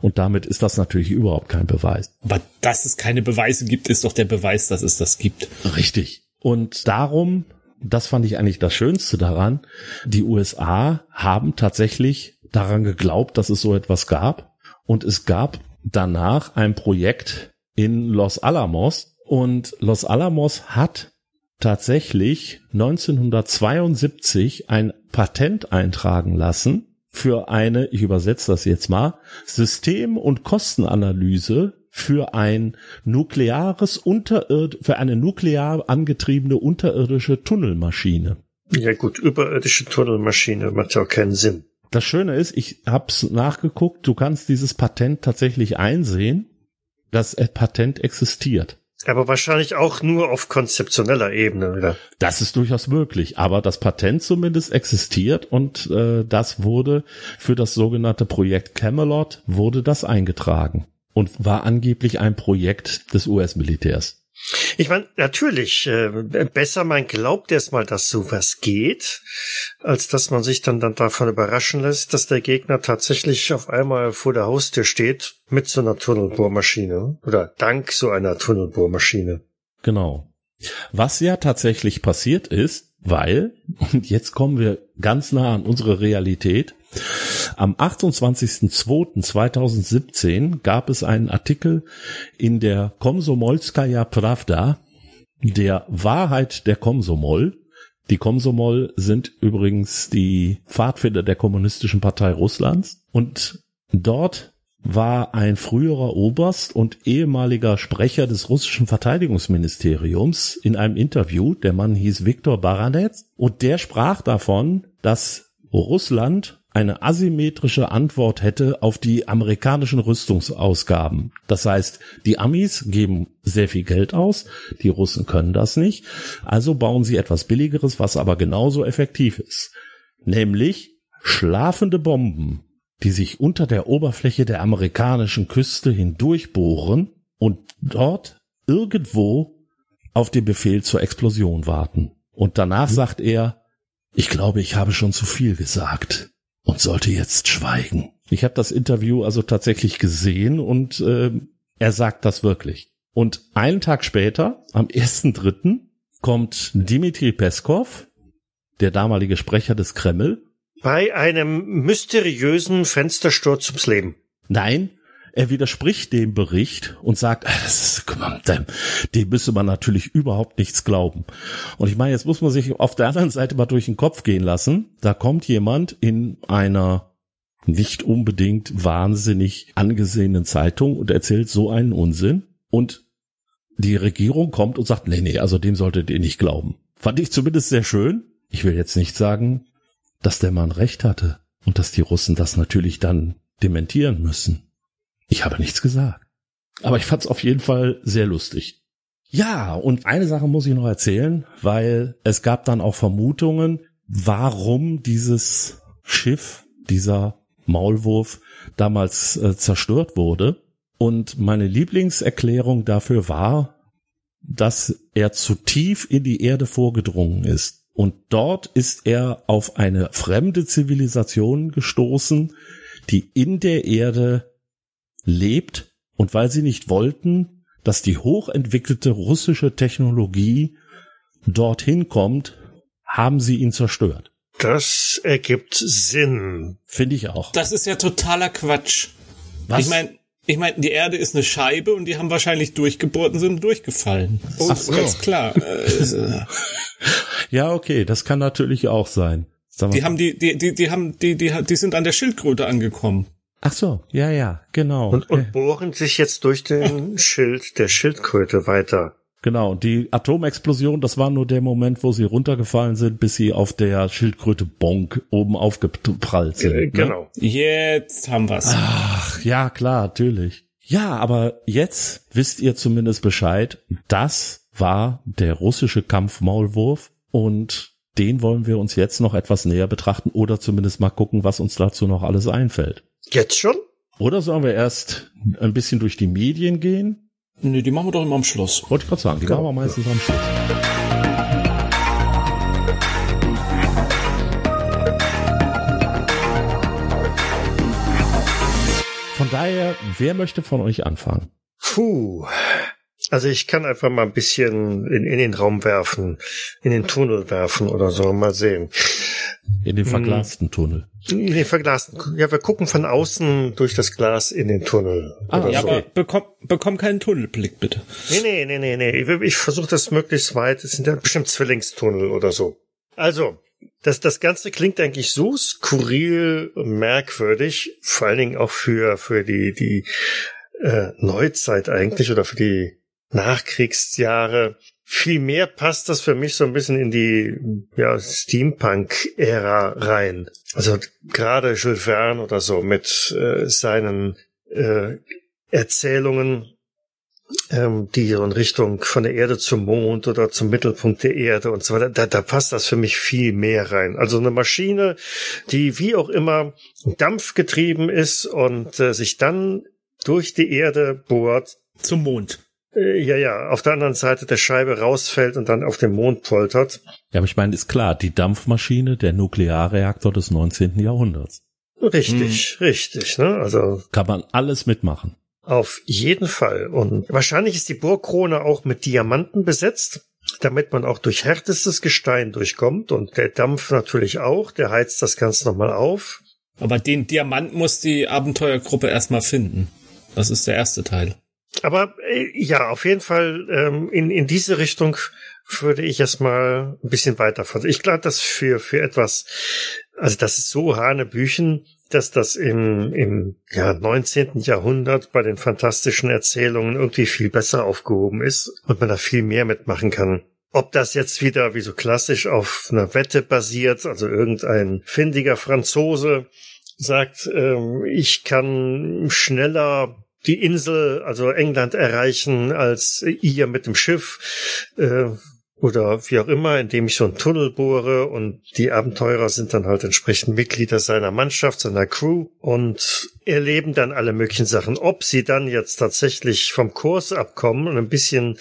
Und damit ist das natürlich überhaupt kein Beweis. Aber dass es keine Beweise gibt, ist doch der Beweis, dass es das gibt. Richtig. Und darum, das fand ich eigentlich das Schönste daran, die USA haben tatsächlich daran geglaubt, dass es so etwas gab. Und es gab danach ein Projekt in Los Alamos. Und Los Alamos hat tatsächlich 1972 ein Patent eintragen lassen für eine, ich übersetze das jetzt mal, System- und Kostenanalyse für ein nukleares Unterird für eine nuklear angetriebene unterirdische Tunnelmaschine. Ja gut, überirdische Tunnelmaschine macht ja auch keinen Sinn. Das Schöne ist, ich hab's nachgeguckt, du kannst dieses Patent tatsächlich einsehen. Das Patent existiert. Aber wahrscheinlich auch nur auf konzeptioneller Ebene, oder? Das ist durchaus möglich, aber das Patent zumindest existiert und äh, das wurde für das sogenannte Projekt Camelot wurde das eingetragen und war angeblich ein Projekt des US-Militärs. Ich meine, natürlich, äh, besser man glaubt erstmal, dass sowas geht, als dass man sich dann, dann davon überraschen lässt, dass der Gegner tatsächlich auf einmal vor der Haustür steht mit so einer Tunnelbohrmaschine oder dank so einer Tunnelbohrmaschine. Genau. Was ja tatsächlich passiert ist, weil, [laughs] und jetzt kommen wir ganz nah an unsere Realität, am 28.02.2017 gab es einen Artikel in der Komsomolskaya Pravda, der Wahrheit der Komsomol. Die Komsomol sind übrigens die Pfadfinder der Kommunistischen Partei Russlands und dort war ein früherer Oberst und ehemaliger Sprecher des russischen Verteidigungsministeriums in einem Interview. Der Mann hieß Viktor Baranets und der sprach davon, dass Russland eine asymmetrische Antwort hätte auf die amerikanischen Rüstungsausgaben. Das heißt, die Amis geben sehr viel Geld aus, die Russen können das nicht, also bauen sie etwas Billigeres, was aber genauso effektiv ist. Nämlich schlafende Bomben, die sich unter der Oberfläche der amerikanischen Küste hindurchbohren und dort irgendwo auf den Befehl zur Explosion warten. Und danach sagt er, ich glaube, ich habe schon zu viel gesagt und sollte jetzt schweigen. Ich habe das Interview also tatsächlich gesehen und äh, er sagt das wirklich. Und einen Tag später, am 1.3., kommt Dimitri Peskov, der damalige Sprecher des Kreml. Bei einem mysteriösen Fenstersturz ums Leben. Nein, er widerspricht dem Bericht und sagt, ah, ist, dem, dem müsse man natürlich überhaupt nichts glauben. Und ich meine, jetzt muss man sich auf der anderen Seite mal durch den Kopf gehen lassen. Da kommt jemand in einer nicht unbedingt wahnsinnig angesehenen Zeitung und erzählt so einen Unsinn. Und die Regierung kommt und sagt, nee, nee, also dem solltet ihr nicht glauben. Fand ich zumindest sehr schön. Ich will jetzt nicht sagen, dass der Mann recht hatte und dass die Russen das natürlich dann dementieren müssen. Ich habe nichts gesagt. Aber ich fand es auf jeden Fall sehr lustig. Ja, und eine Sache muss ich noch erzählen, weil es gab dann auch Vermutungen, warum dieses Schiff, dieser Maulwurf damals äh, zerstört wurde. Und meine Lieblingserklärung dafür war, dass er zu tief in die Erde vorgedrungen ist. Und dort ist er auf eine fremde Zivilisation gestoßen, die in der Erde lebt und weil sie nicht wollten, dass die hochentwickelte russische Technologie dorthin kommt, haben sie ihn zerstört. Das ergibt Sinn. Finde ich auch. Das ist ja totaler Quatsch. Was? Ich meine, ich meine, die Erde ist eine Scheibe und die haben wahrscheinlich durchgebohrt und sind durchgefallen. Oh, Ach so. Ganz klar. [laughs] Äh, ja, okay, das kann natürlich auch sein. Die haben die, die, die, die haben, die, die, die sind an der Schildkröte angekommen. Ach so, ja, ja, genau. Und, und bohren sich jetzt durch den Schild der Schildkröte weiter. Genau, die Atomexplosion, das war nur der Moment, wo sie runtergefallen sind, bis sie auf der Schildkröte Bonk oben aufgeprallt sind. Äh, genau. Ne? Jetzt haben wir's. Ach, ja, klar, natürlich. Ja, aber jetzt wisst ihr zumindest Bescheid, das war der russische Kampfmaulwurf und den wollen wir uns jetzt noch etwas näher betrachten oder zumindest mal gucken, was uns dazu noch alles einfällt. Jetzt schon? Oder sollen wir erst ein bisschen durch die Medien gehen? Nee, die machen wir doch immer am Schluss. Wollte ich gerade sagen, die genau. machen wir meistens am Schluss. Von daher, wer möchte von euch anfangen? Puh. Also ich kann einfach mal ein bisschen in, in den Raum werfen, in den Tunnel werfen oder so, mal sehen. In den verglasten Tunnel. In den verglasten. Ja, wir gucken von außen durch das Glas in den Tunnel. Ah, oder ja, so. aber bekomm, bekomm keinen Tunnelblick, bitte. Nee, nee, nee, nee, nee. Ich, ich versuche das möglichst weit. Es sind ja bestimmt Zwillingstunnel oder so. Also, das, das Ganze klingt eigentlich so skurril und merkwürdig, vor allen Dingen auch für, für die, die äh, Neuzeit eigentlich oder für die Nachkriegsjahre. Vielmehr passt das für mich so ein bisschen in die ja, Steampunk-Ära rein. Also gerade Jules Verne oder so mit äh, seinen äh, Erzählungen ähm, die in Richtung von der Erde zum Mond oder zum Mittelpunkt der Erde und so weiter, da, da passt das für mich viel mehr rein. Also eine Maschine, die wie auch immer dampfgetrieben ist und äh, sich dann durch die Erde bohrt, Zum Mond. Äh, ja, ja, auf der anderen Seite der Scheibe rausfällt und dann auf den Mond poltert. Ja, aber ich meine, ist klar, die Dampfmaschine, der Nuklearreaktor des 19. Jahrhunderts. Richtig, richtig, ne? Also Kann man alles mitmachen. Auf jeden Fall. Und wahrscheinlich ist die Bohrkrone auch mit Diamanten besetzt, damit man auch durch härtestes Gestein durchkommt. Und der Dampf natürlich auch, der heizt das Ganze nochmal auf. Aber den Diamant muss die Abenteuergruppe erstmal finden. Das ist der erste Teil. Aber äh, ja, auf jeden Fall ähm, in, in diese Richtung würde ich erstmal ein bisschen weiter fassen. Ich glaube, dass für, für etwas, also das ist so Hanebüchen, dass das im, im ja, 19. Jahrhundert bei den fantastischen Erzählungen irgendwie viel besser aufgehoben ist und man da viel mehr mitmachen kann. Ob das jetzt wieder wie so klassisch auf einer Wette basiert, also irgendein findiger Franzose sagt, ähm, ich kann schneller die Insel, also England erreichen, als ihr mit dem Schiff äh, oder wie auch immer, indem ich so einen Tunnel bohre und die Abenteurer sind dann halt entsprechend Mitglieder seiner Mannschaft, seiner Crew und erleben dann alle möglichen Sachen. Ob sie dann jetzt tatsächlich vom Kurs abkommen und ein bisschen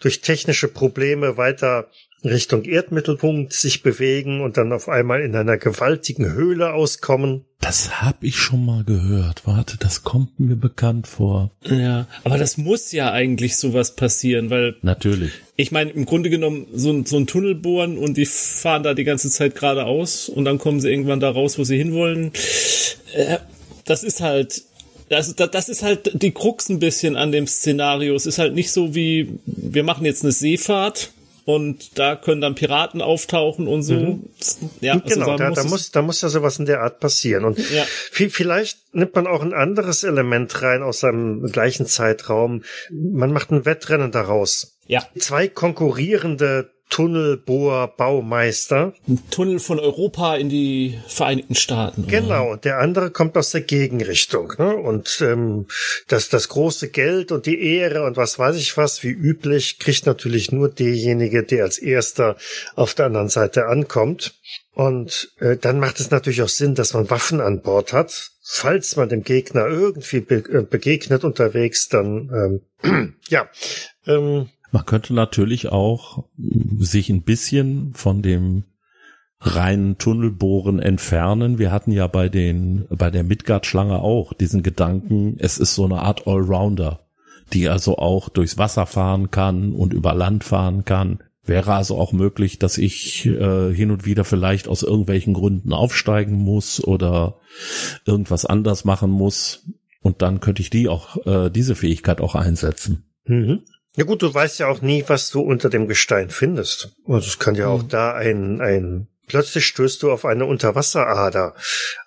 durch technische Probleme weiter Richtung Erdmittelpunkt sich bewegen und dann auf einmal in einer gewaltigen Höhle auskommen. Das hab ich schon mal gehört. Warte, das kommt mir bekannt vor. Ja, aber das muss ja eigentlich sowas passieren, weil Natürlich. ich meine, im Grunde genommen so ein, so ein Tunnel bohren und die fahren da die ganze Zeit geradeaus und dann kommen sie irgendwann da raus, wo sie hinwollen. Äh, das ist halt, das, das, das ist halt die Krux ein bisschen an dem Szenario. Es ist halt nicht so wie, wir machen jetzt eine Seefahrt und da können dann Piraten auftauchen und so. Ja, also genau, da, muss da muss, da muss ja sowas in der Art passieren. Und Ja. vi- vielleicht nimmt man auch ein anderes Element rein aus seinem gleichen Zeitraum. Man macht ein Wettrennen daraus. ja, Zwei konkurrierende Tunnelbohr-Baumeister. ein Tunnel von Europa in die Vereinigten Staaten. Genau, und der andere kommt aus der Gegenrichtung. Ne? Und ähm, das, das große Geld und die Ehre und was weiß ich was, wie üblich, kriegt natürlich nur derjenige, der als erster auf der anderen Seite ankommt. Und äh, dann macht es natürlich auch Sinn, dass man Waffen an Bord hat. Falls man dem Gegner irgendwie be äh, begegnet unterwegs, dann ähm, [clears throat] ja. Ähm, Man könnte natürlich auch sich ein bisschen von dem reinen Tunnelbohren entfernen. Wir hatten ja bei den, bei der Midgard-Schlange auch diesen Gedanken, es ist so eine Art Allrounder, die also auch durchs Wasser fahren kann und über Land fahren kann. Wäre also auch möglich, dass ich äh, hin und wieder vielleicht aus irgendwelchen Gründen aufsteigen muss oder irgendwas anders machen muss. Und dann könnte ich die auch, äh, diese Fähigkeit auch einsetzen. Mhm. Ja gut, du weißt ja auch nie, was du unter dem Gestein findest. Also es kann ja auch da ein, ein, plötzlich stößt du auf eine Unterwasserader.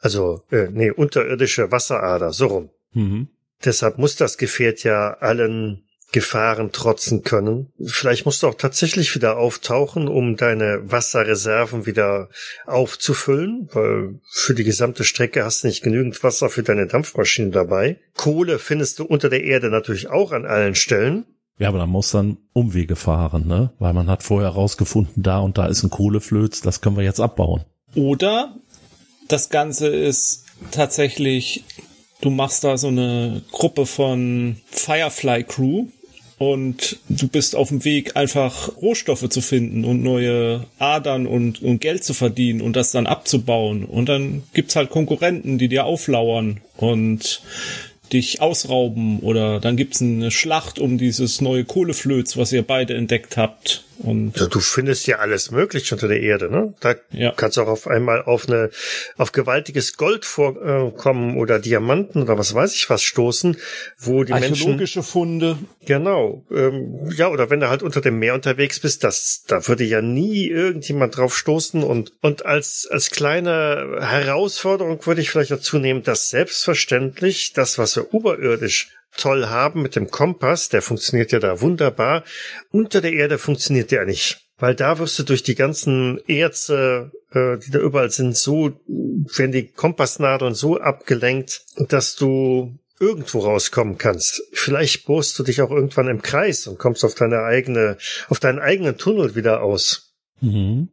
Also, äh, nee, unterirdische Wasserader, so rum. Mhm. Deshalb muss das Gefährt ja allen Gefahren trotzen können. Vielleicht musst du auch tatsächlich wieder auftauchen, um deine Wasserreserven wieder aufzufüllen, weil für die gesamte Strecke hast du nicht genügend Wasser für deine Dampfmaschine dabei. Kohle findest du unter der Erde natürlich auch an allen Stellen. Ja, aber man muss dann Umwege fahren, ne? Weil man hat vorher rausgefunden, da und da ist ein Kohleflöz, das können wir jetzt abbauen. Oder das Ganze ist tatsächlich, du machst da so eine Gruppe von Firefly Crew und du bist auf dem Weg, einfach Rohstoffe zu finden und neue Adern und, und Geld zu verdienen und das dann abzubauen. Und dann gibt's halt Konkurrenten, die dir auflauern und dich ausrauben oder dann gibt's eine Schlacht um dieses neue Kohleflöz, was ihr beide entdeckt habt. Und ja, du findest ja alles möglich unter der Erde, ne? Da Ja. kannst du auch auf einmal auf eine auf gewaltiges Gold vorkommen oder Diamanten oder was weiß ich was stoßen, wo die Menschen archäologische Funde. Genau. Ähm, ja, oder wenn du halt unter dem Meer unterwegs bist, das, da würde ja nie irgendjemand drauf stoßen und, und als, als kleine Herausforderung würde ich vielleicht dazu nehmen, dass selbstverständlich das, was wir oberirdisch toll haben mit dem Kompass, der funktioniert ja da wunderbar, unter der Erde funktioniert der nicht. Weil da wirst du durch die ganzen Erze, äh, die da überall sind, so, werden die Kompassnadeln so abgelenkt, dass du irgendwo rauskommen kannst. Vielleicht bohrst du dich auch irgendwann im Kreis und kommst auf deine eigene, auf deinen eigenen Tunnel wieder aus. Mhm.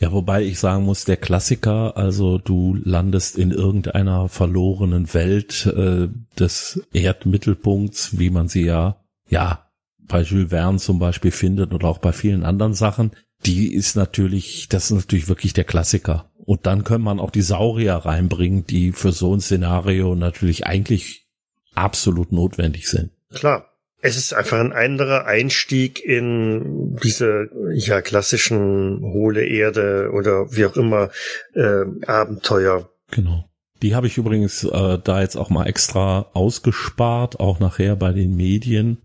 Ja, wobei ich sagen muss, der Klassiker, also du landest in irgendeiner verlorenen Welt äh, des Erdmittelpunkts, wie man sie ja, ja, bei Jules Verne zum Beispiel findet oder auch bei vielen anderen Sachen, die ist natürlich, das ist natürlich wirklich der Klassiker. Und dann kann man auch die Saurier reinbringen, die für so ein Szenario natürlich eigentlich absolut notwendig sind. Klar. Es ist einfach ein anderer Einstieg in diese ja klassischen hohle Erde oder wie auch immer äh, Abenteuer. Genau. Die habe ich übrigens äh, da jetzt auch mal extra ausgespart, auch nachher bei den Medien,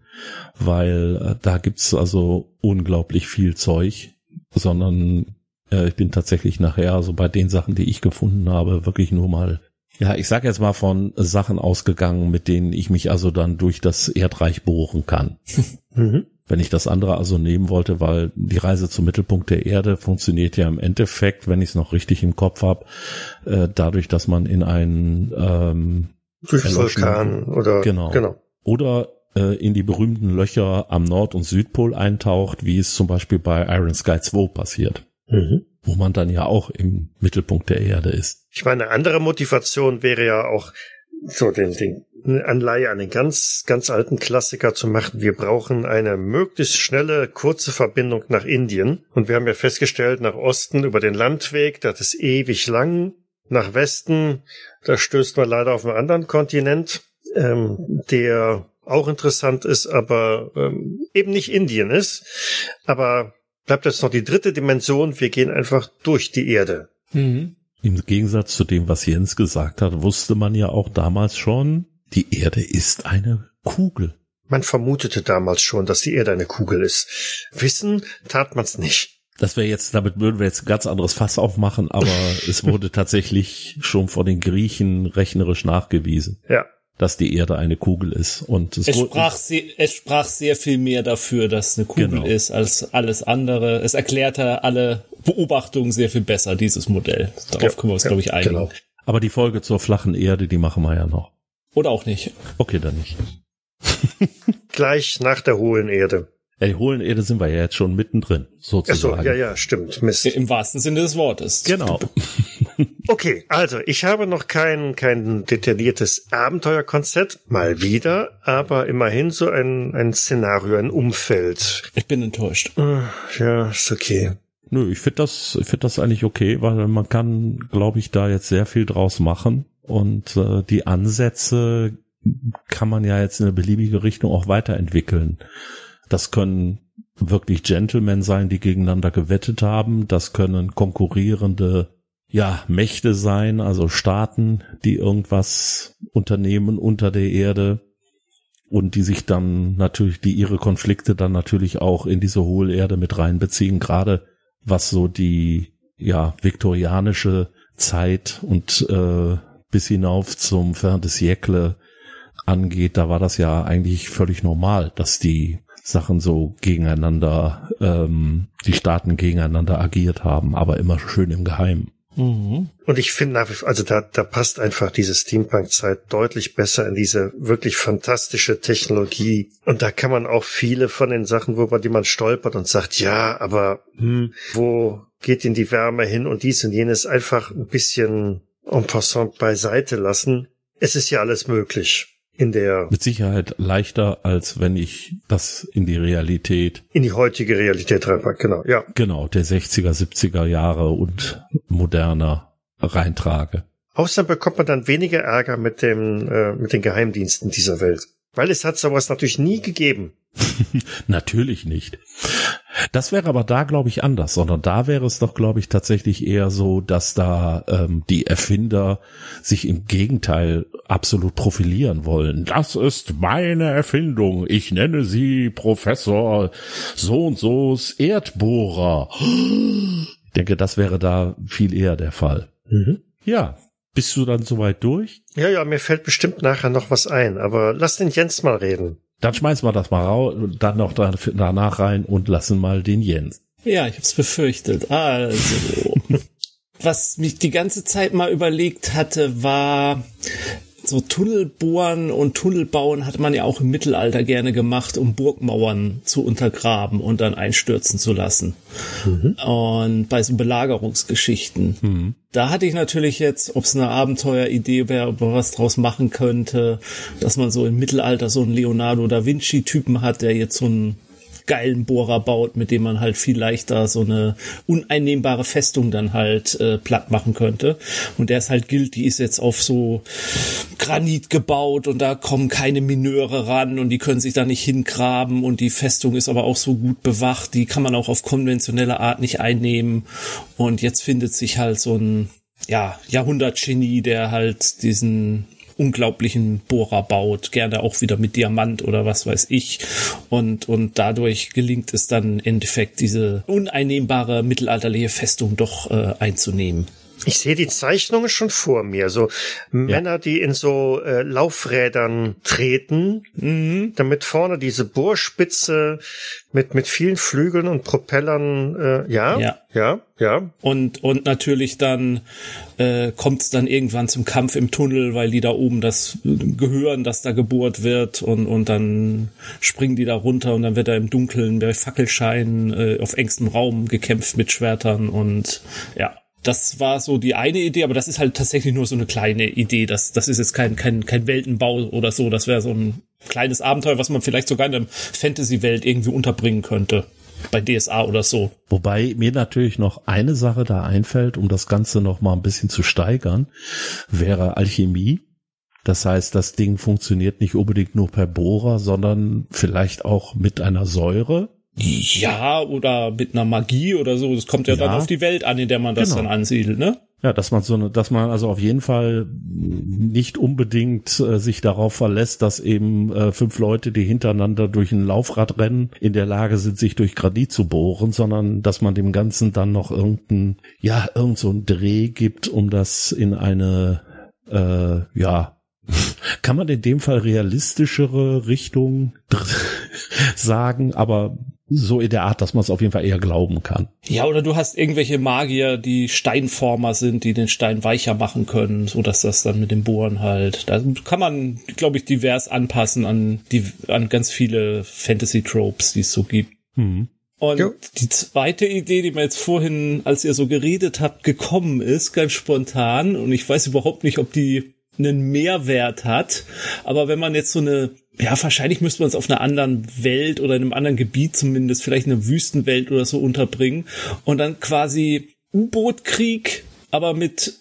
weil äh, da gibt's also unglaublich viel Zeug, sondern äh, ich bin tatsächlich nachher, also bei den Sachen, die ich gefunden habe, wirklich nur mal, ja, ich sage jetzt mal von Sachen ausgegangen, mit denen ich mich also dann durch das Erdreich bohren kann. [laughs] Mhm. Wenn ich das andere also nehmen wollte, weil die Reise zum Mittelpunkt der Erde funktioniert ja im Endeffekt, wenn ich es noch richtig im Kopf habe, äh, dadurch, dass man in einen ähm, Durch. Vulkan oder Genau. genau. oder äh, in die berühmten Löcher am Nord- und Südpol eintaucht, wie es zum Beispiel bei Iron Sky 2 passiert, Mhm. wo man dann ja auch im Mittelpunkt der Erde ist. Ich meine, eine andere Motivation wäre ja auch so den, den Anleihe an den ganz, ganz alten Klassiker zu machen. Wir brauchen eine möglichst schnelle, kurze Verbindung nach Indien. Und wir haben ja festgestellt, nach Osten über den Landweg, das ist ewig lang. Nach Westen, da stößt man leider auf einen anderen Kontinent, ähm, der auch interessant ist, aber ähm, eben nicht Indien ist. Aber bleibt jetzt noch die dritte Dimension. Wir gehen einfach durch die Erde. Mhm. Im Gegensatz zu dem, was Jens gesagt hat, wusste man ja auch damals schon, die Erde ist eine Kugel. Man vermutete damals schon, dass die Erde eine Kugel ist. Wissen tat man's nicht. Das wäre jetzt, damit würden wir jetzt ein ganz anderes Fass aufmachen, aber [laughs] es wurde tatsächlich schon von den Griechen rechnerisch nachgewiesen, Ja. dass die Erde eine Kugel ist. Und es, Es sprach, sehr, es sprach sehr viel mehr dafür, dass es eine Kugel Genau. ist, als alles andere. Es erklärte alle Beobachtungen sehr viel besser, dieses Modell. Darauf Ja, können wir uns, ja, glaube ich, einigen. genau. aber die Folge zur flachen Erde, die machen wir ja noch. Oder auch nicht. Okay, dann nicht. [laughs] Gleich nach der hohlen Erde. Ja, die hohlen Erde sind wir ja jetzt schon mittendrin, Ach so, sozusagen. ja, ja, stimmt. Mist. Im wahrsten Sinne des Wortes. Genau. [laughs] Okay, also ich habe noch kein, kein detailliertes Abenteuerkonzept, mal wieder, aber immerhin so ein, ein Szenario, ein Umfeld. Ich bin enttäuscht. Äh, Ja, ist okay. Nö, ich finde das, ich finde das eigentlich okay, weil man kann, glaube ich, da jetzt sehr viel draus machen und äh, die Ansätze kann man ja jetzt in eine beliebige Richtung auch weiterentwickeln. Das können wirklich Gentlemen sein, die gegeneinander gewettet haben. Das können konkurrierende ja, Mächte sein, also Staaten, die irgendwas unternehmen unter der Erde und die sich dann natürlich, die ihre Konflikte dann natürlich auch in diese Hohlerde mit reinbeziehen, gerade was so die ja viktorianische Zeit und äh, bis hinauf zum Fin de siècle angeht, da war das ja eigentlich völlig normal, dass die Sachen so gegeneinander, ähm, die Staaten gegeneinander agiert haben, aber immer schön im Geheimen. Mhm. Und ich finde, nach wie vor- also da, da passt einfach diese Steampunk-Zeit deutlich besser in diese wirklich fantastische Technologie. Und da kann man auch viele von den Sachen, worüber die man stolpert und sagt, ja, aber hm, wo geht denn die Wärme hin und dies und jenes einfach ein bisschen en passant beiseite lassen. Es ist ja alles möglich in der, Mit Sicherheit leichter, als wenn ich das in die Realität, in die heutige Realität reinpacke. Genau, ja. genau, der 60er, 70er Jahre und moderner reintrage. Außerdem bekommt man dann weniger Ärger mit dem, äh, mit den Geheimdiensten dieser Welt. Weil es hat sowas natürlich nie gegeben. [laughs] Natürlich nicht. Das wäre aber da, glaube ich, anders, sondern da wäre es doch, glaube ich, tatsächlich eher so, dass da ähm, die Erfinder sich im Gegenteil absolut profilieren wollen. Das ist meine Erfindung. Ich nenne sie Professor so und so's Erdbohrer. Ich denke, das wäre da viel eher der Fall. Mhm. Ja. Bist du dann soweit durch? Ja, ja, mir fällt bestimmt nachher noch was ein, aber lass den Jens mal reden. Dann schmeißen wir das mal raus, dann noch danach rein und lassen mal den Jens. Ja, ich hab's befürchtet. Also, [laughs] was mich die ganze Zeit mal überlegt hatte, war so Tunnelbohren und Tunnelbauen hat man ja auch im Mittelalter gerne gemacht, um Burgmauern zu untergraben und dann einstürzen zu lassen. Mhm. Und bei so Belagerungsgeschichten. Mhm. Da hatte ich natürlich jetzt, ob es eine Abenteueridee wäre, ob man was draus machen könnte, dass man so im Mittelalter so einen Leonardo da Vinci-Typen hat, der jetzt so ein geilen Bohrer baut, mit dem man halt viel leichter so eine uneinnehmbare Festung dann halt äh, platt machen könnte. Und der ist halt gilt, die ist jetzt auf so Granit gebaut und da kommen keine Mineure ran und die können sich da nicht hingraben und die Festung ist aber auch so gut bewacht, die kann man auch auf konventionelle Art nicht einnehmen. Und jetzt findet sich halt so ein ja, Jahrhundertgenie, der halt diesen unglaublichen Bohrer baut, gerne auch wieder mit Diamant oder was weiß ich. Und, und dadurch gelingt es dann im Endeffekt, diese uneinnehmbare mittelalterliche Festung doch äh, einzunehmen. Ich sehe die Zeichnungen schon vor mir. So ja. Männer, die in so äh, Laufrädern treten, mhm. damit vorne diese Bohrspitze mit mit vielen Flügeln und Propellern. Äh, ja, ja, ja, ja. Und und natürlich dann äh, kommt es dann irgendwann zum Kampf im Tunnel, weil die da oben das gehören, dass da gebohrt wird und und dann springen die da runter und dann wird da im Dunkeln bei Fackelschein äh, auf engstem Raum gekämpft mit Schwertern und ja das war so die eine Idee, aber das ist halt tatsächlich nur so eine kleine Idee. Das, das ist jetzt kein, kein, kein Weltenbau oder so. Das wäre so ein kleines Abenteuer, was man vielleicht sogar in der Fantasy-Welt irgendwie unterbringen könnte. Bei DSA oder so. Wobei mir natürlich noch eine Sache da einfällt, um das Ganze noch mal ein bisschen zu steigern, wäre Alchemie. Das heißt, das Ding funktioniert nicht unbedingt nur per Bohrer, sondern vielleicht auch mit einer Säure ja, oder mit einer Magie oder so. Das kommt ja, ja. dann auf die Welt an, in der man das genau. dann ansiedelt, ne? Ja, dass man so eine, dass man also auf jeden Fall nicht unbedingt äh, sich darauf verlässt, dass eben äh, fünf Leute, die hintereinander durch ein Laufrad rennen, in der Lage sind, sich durch Granit zu bohren, sondern dass man dem Ganzen dann noch irgendein, ja, irgend so ein Dreh gibt, um das in eine, äh, ja, kann man in dem Fall realistischere Richtung [laughs] sagen, aber so in der Art, dass man es auf jeden Fall eher glauben kann. Ja, oder du hast irgendwelche Magier, die Steinformer sind, die den Stein weicher machen können, so dass das dann mit dem Bohren halt, da kann man, glaube ich, divers anpassen an die, an ganz viele Fantasy-Tropes, die es so gibt. Mhm. Und jo. die zweite Idee, die mir jetzt vorhin, als ihr so geredet habt, gekommen ist, ganz spontan, und ich weiß überhaupt nicht, ob die einen Mehrwert hat, aber wenn man jetzt so eine ja, wahrscheinlich müsste man es auf einer anderen Welt oder in einem anderen Gebiet zumindest, vielleicht eine Wüstenwelt oder so unterbringen und dann quasi U-Boot-Krieg, aber mit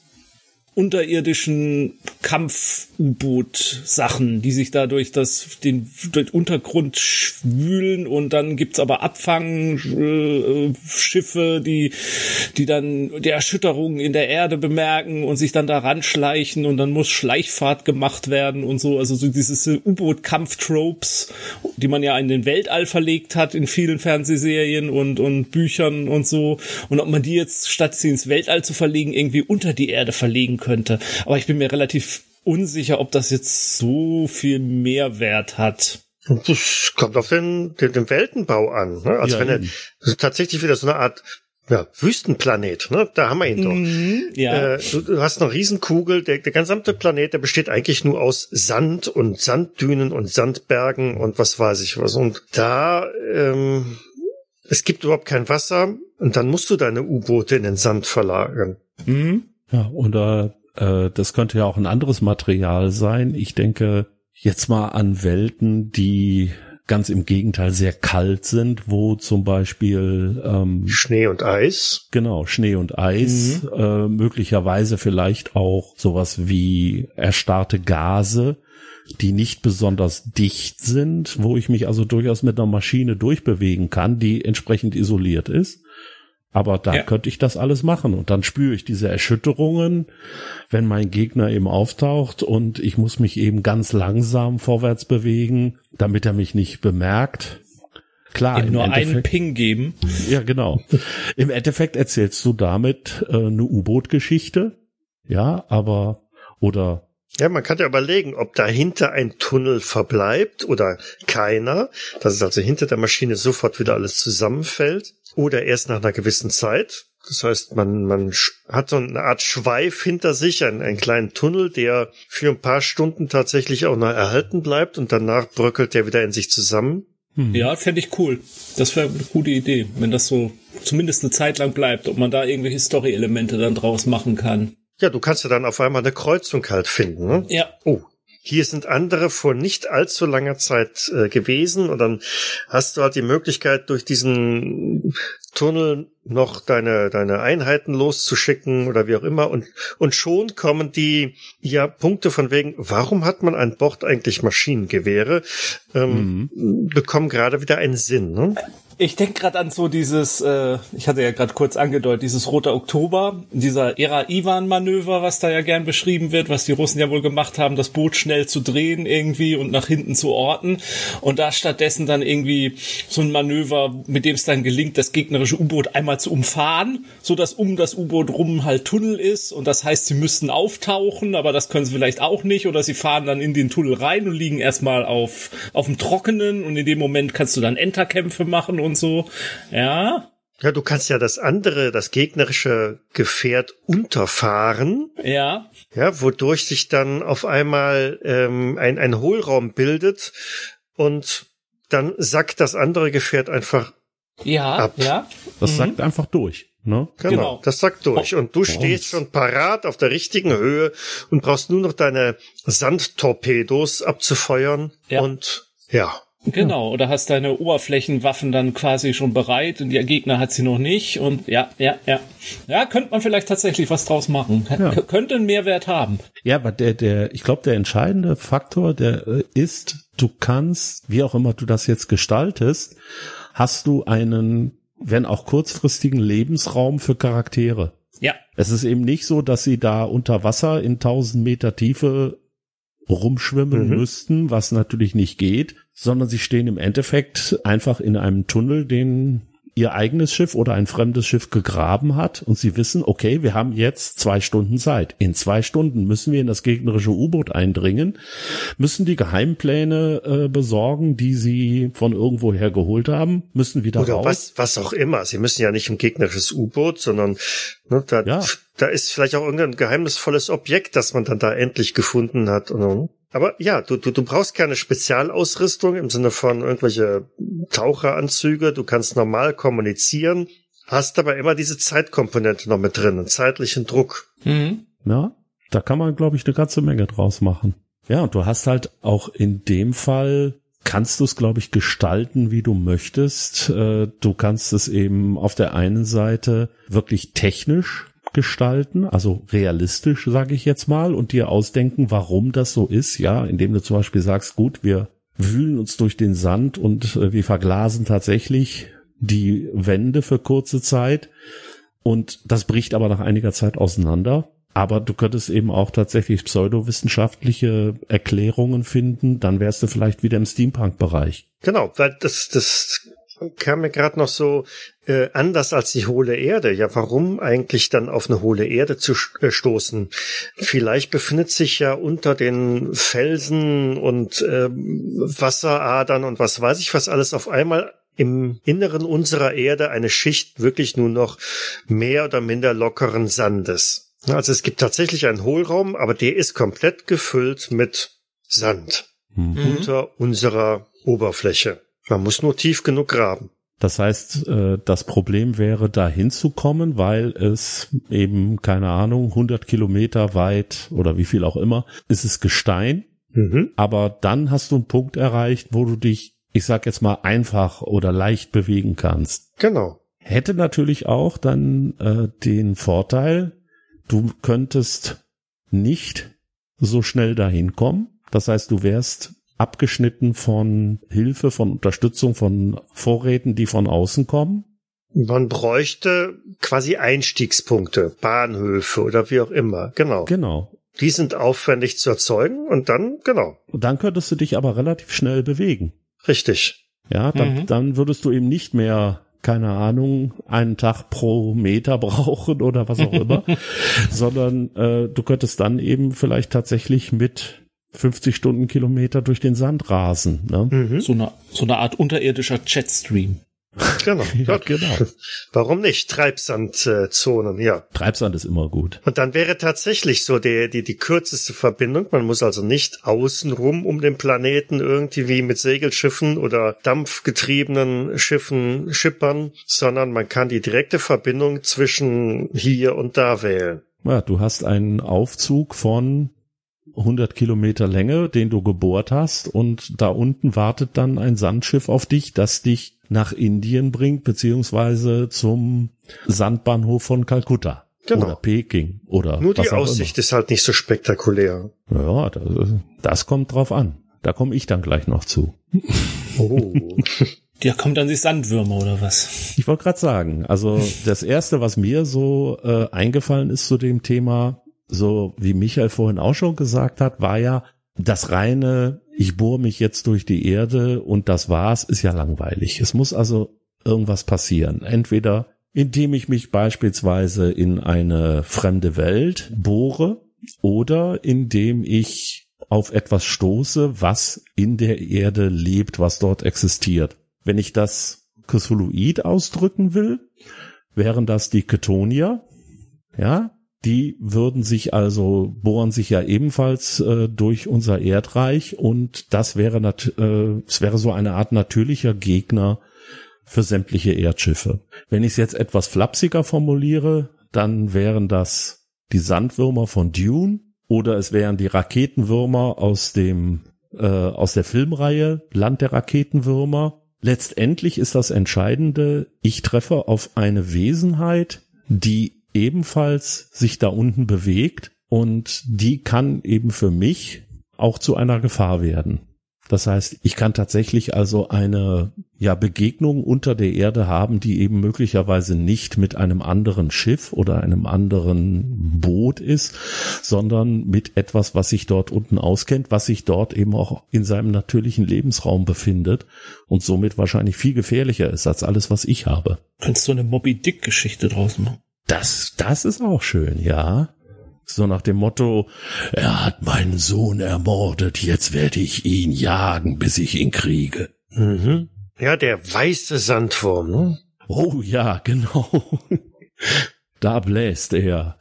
unterirdischen Kampf-U-Boot-Sachen, die sich da durch das, den, den Untergrund schwühlen und dann gibt's aber Abfangschiffe, die, die dann die Erschütterungen in der Erde bemerken und sich dann da ranschleichen und dann muss Schleichfahrt gemacht werden und so. Also so dieses U-Boot-Kampf-Tropes, die man ja in den Weltall verlegt hat in vielen Fernsehserien und, und Büchern und so. Und ob man die jetzt, statt sie ins Weltall zu verlegen, irgendwie unter die Erde verlegen könnte. Aber ich bin mir relativ unsicher, ob das jetzt so viel Mehrwert hat. Das kommt auf den, den, den Weltenbau an. Ne? Also ja, wenn er also tatsächlich wieder so eine Art ja, Wüstenplanet, ne? Da haben wir ihn doch. Mhm, ja. Äh, du, du, hast eine Riesenkugel, der, der gesamte Planet, der besteht eigentlich nur aus Sand und Sanddünen und Sandbergen und was weiß ich was. Und da, ähm, es gibt überhaupt kein Wasser und dann musst du deine U-Boote in den Sand verlagern. Mhm. Ja, oder äh, das könnte ja auch ein anderes Material sein. Ich denke jetzt mal an Welten, die ganz im Gegenteil sehr kalt sind, wo zum Beispiel ähm, Schnee und Eis. Genau, Schnee und Eis, mhm. äh, möglicherweise vielleicht auch sowas wie erstarrte Gase, die nicht besonders dicht sind, wo ich mich also durchaus mit einer Maschine durchbewegen kann, die entsprechend isoliert ist. Aber da ja. könnte ich das alles machen und dann spüre ich diese Erschütterungen, wenn mein Gegner eben auftaucht und ich muss mich eben ganz langsam vorwärts bewegen, damit er mich nicht bemerkt. Klar, ihm nur einen Ping geben. Ja, genau. Im Endeffekt erzählst du damit äh, eine U-Boot-Geschichte, ja, aber oder ja, man kann ja überlegen, ob dahinter ein Tunnel verbleibt oder keiner, dass es also hinter der Maschine sofort wieder alles zusammenfällt oder erst nach einer gewissen Zeit. Das heißt, man, man hat so eine Art Schweif hinter sich, einen, einen kleinen Tunnel, der für ein paar Stunden tatsächlich auch noch erhalten bleibt und danach bröckelt der wieder in sich zusammen. Hm. Ja, fände ich cool. Das wäre eine gute Idee, wenn das so zumindest eine Zeit lang bleibt, ob man da irgendwelche Story-Elemente dann draus machen kann. Ja, du kannst ja dann auf einmal eine Kreuzung halt finden. Ne? Ja. Oh, hier sind andere vor nicht allzu langer Zeit äh, gewesen und dann hast du halt die Möglichkeit, durch diesen Tunnel noch deine, deine Einheiten loszuschicken oder wie auch immer und, und schon kommen die, ja, Punkte von wegen, warum hat man an Bord eigentlich Maschinengewehre, ähm, mhm. bekommen gerade wieder einen Sinn, ne? Ich denke gerade an so dieses, äh, ich hatte ja gerade kurz angedeutet, dieses Rote Oktober, dieser Era-Ivan-Manöver, was da ja gern beschrieben wird, was die Russen ja wohl gemacht haben, das Boot schnell zu drehen irgendwie und nach hinten zu orten. Und da stattdessen dann irgendwie so ein Manöver, mit dem es dann gelingt, das gegnerische U-Boot einmal zu umfahren, so dass um das U-Boot rum halt Tunnel ist. Und das heißt, sie müssten auftauchen, aber das können sie vielleicht auch nicht. Oder sie fahren dann in den Tunnel rein und liegen erstmal auf, auf dem Trockenen. Und in dem Moment kannst du dann Enterkämpfe machen und so. Ja. Ja, du kannst ja das andere, das gegnerische Gefährt unterfahren. Ja. Ja, wodurch sich dann auf einmal ähm, ein, ein Hohlraum bildet und dann sackt das andere Gefährt einfach ja, ab. Ja. Das mhm. sackt einfach durch. Ne? Genau, genau, das sackt durch. Und du stehst schon parat auf der richtigen Höhe und brauchst nur noch deine Sandtorpedos abzufeuern. Ja. Und ja. Genau, oder hast deine Oberflächenwaffen dann quasi schon bereit und der Gegner hat sie noch nicht und ja, ja, ja. Ja, könnte man vielleicht tatsächlich was draus machen. Ja. Könnte einen Mehrwert haben. Ja, aber der, der, ich glaube, der entscheidende Faktor, der äh, ist, du kannst, wie auch immer du das jetzt gestaltest, hast du einen, wenn auch kurzfristigen Lebensraum für Charaktere. Ja. Es ist eben nicht so, dass sie da unter Wasser in tausend Meter Tiefe rumschwimmen mhm. müssten, was natürlich nicht geht, sondern sie stehen im Endeffekt einfach in einem Tunnel, den ihr eigenes Schiff oder ein fremdes Schiff gegraben hat und sie wissen, okay, wir haben jetzt zwei Stunden Zeit. In zwei Stunden müssen wir in das gegnerische U-Boot eindringen, müssen die Geheimpläne äh, besorgen, die sie von irgendwoher geholt haben, müssen wieder oder raus. Was, was auch immer. Sie müssen ja nicht ein gegnerisches U-Boot, sondern ne, da, ja. da ist vielleicht auch irgendein geheimnisvolles Objekt, das man dann da endlich gefunden hat. Und, aber ja, du, du, du brauchst keine Spezialausrüstung im Sinne von irgendwelche Taucheranzüge. Du kannst normal kommunizieren, hast aber immer diese Zeitkomponente noch mit drin, einen zeitlichen Druck. Mhm. Ja, da kann man, glaube ich, eine ganze Menge draus machen. Ja, und du hast halt auch in dem Fall kannst du es, glaube ich, gestalten, wie du möchtest. Äh, du kannst es eben auf der einen Seite wirklich technisch gestalten, also realistisch, sage ich jetzt mal, und dir ausdenken, warum das so ist, ja, indem du zum Beispiel sagst, gut, wir wühlen uns durch den Sand und äh, wir verglasen tatsächlich die Wände für kurze Zeit und das bricht aber nach einiger Zeit auseinander. Aber du könntest eben auch tatsächlich pseudowissenschaftliche Erklärungen finden, dann wärst du vielleicht wieder im Steampunk-Bereich. Genau, weil das, das kam mir gerade noch so äh, anders als die hohle Erde. Ja, warum eigentlich dann auf eine hohle Erde zu äh, stoßen? Vielleicht befindet sich ja unter den Felsen und äh, Wasseradern und was weiß ich was alles auf einmal im Inneren unserer Erde eine Schicht wirklich nur noch mehr oder minder lockeren Sandes. Also es gibt tatsächlich einen Hohlraum, aber der ist komplett gefüllt mit Sand mhm. unter unserer Oberfläche. Man muss nur tief genug graben. Das heißt, äh, das Problem wäre, da hinzukommen, weil es eben, keine Ahnung, 100 Kilometer weit oder wie viel auch immer, ist es Gestein. Mhm. Aber dann hast du einen Punkt erreicht, wo du dich ich sag jetzt mal, einfach oder leicht bewegen kannst. Genau. Hätte natürlich auch dann äh, den Vorteil, du könntest nicht so schnell dahin kommen. Das heißt, du wärst abgeschnitten von Hilfe, von Unterstützung, von Vorräten, die von außen kommen. Man bräuchte quasi Einstiegspunkte, Bahnhöfe oder wie auch immer. Genau. Genau. Die sind aufwendig zu erzeugen und dann, genau. Und dann könntest du dich aber relativ schnell bewegen. Richtig. Ja, dann, Mhm. dann würdest du eben nicht mehr, keine Ahnung, einen Tag pro Meter [laughs] brauchen oder was auch immer, [laughs] sondern äh, du könntest dann eben vielleicht tatsächlich mit 50 Stundenkilometer durch den Sand rasen. Ne? Mhm. So eine, so eine Art unterirdischer Jetstream. Genau. [laughs] Ja, genau. [laughs] Warum nicht? Treibsandzonen, ja. Treibsand ist immer gut. Und dann wäre tatsächlich so der, die, die kürzeste Verbindung. Man muss also nicht außenrum um den Planeten irgendwie wie mit Segelschiffen oder dampfgetriebenen Schiffen schippern, sondern man kann die direkte Verbindung zwischen hier und da wählen. Ja, du hast einen Aufzug von 100 Kilometer Länge, den du gebohrt hast und da unten wartet dann ein Sandschiff auf dich, das dich nach Indien bringt, beziehungsweise zum Sandbahnhof von Kalkutta. Genau. Oder Peking oder Nur was die auch Aussicht ist halt nicht so spektakulär. Immer. Ja, das, das kommt drauf an. Da komme ich dann gleich noch zu. Oh. [laughs] Ja, kommt dann die Sandwürmer oder was? Ich wollte gerade sagen, also das erste, was mir so äh, eingefallen ist zu dem Thema, so wie Michael vorhin auch schon gesagt hat, war ja das reine, ich bohre mich jetzt durch die Erde und das war's, ist ja langweilig. Es muss also irgendwas passieren. Entweder indem ich mich beispielsweise in eine fremde Welt bohre oder indem ich auf etwas stoße, was in der Erde lebt, was dort existiert. Wenn ich das Cthulhuid ausdrücken will, wären das die Ketonier, ja, die würden sich also, bohren sich ja ebenfalls äh, durch unser Erdreich und das wäre, nat äh, es wäre so eine Art natürlicher Gegner für sämtliche Erdschiffe. Wenn ich es jetzt etwas flapsiger formuliere, dann wären das die Sandwürmer von Dune oder es wären die Raketenwürmer aus dem äh, aus der Filmreihe Land der Raketenwürmer. Letztendlich ist das Entscheidende, ich treffe auf eine Wesenheit, die ebenfalls sich da unten bewegt und die kann eben für mich auch zu einer Gefahr werden. Das heißt, ich kann tatsächlich also eine ja Begegnung unter der Erde haben, die eben möglicherweise nicht mit einem anderen Schiff oder einem anderen Boot ist, sondern mit etwas, was sich dort unten auskennt, was sich dort eben auch in seinem natürlichen Lebensraum befindet und somit wahrscheinlich viel gefährlicher ist als alles, was ich habe. Könntest du eine Moby Dick Geschichte draus machen? Das, das ist auch schön, ja. So nach dem Motto, er hat meinen Sohn ermordet, jetzt werde ich ihn jagen, bis ich ihn kriege. mhm. Ja, der weiße Sandwurm, ne? Oh ja, genau. Da bläst er.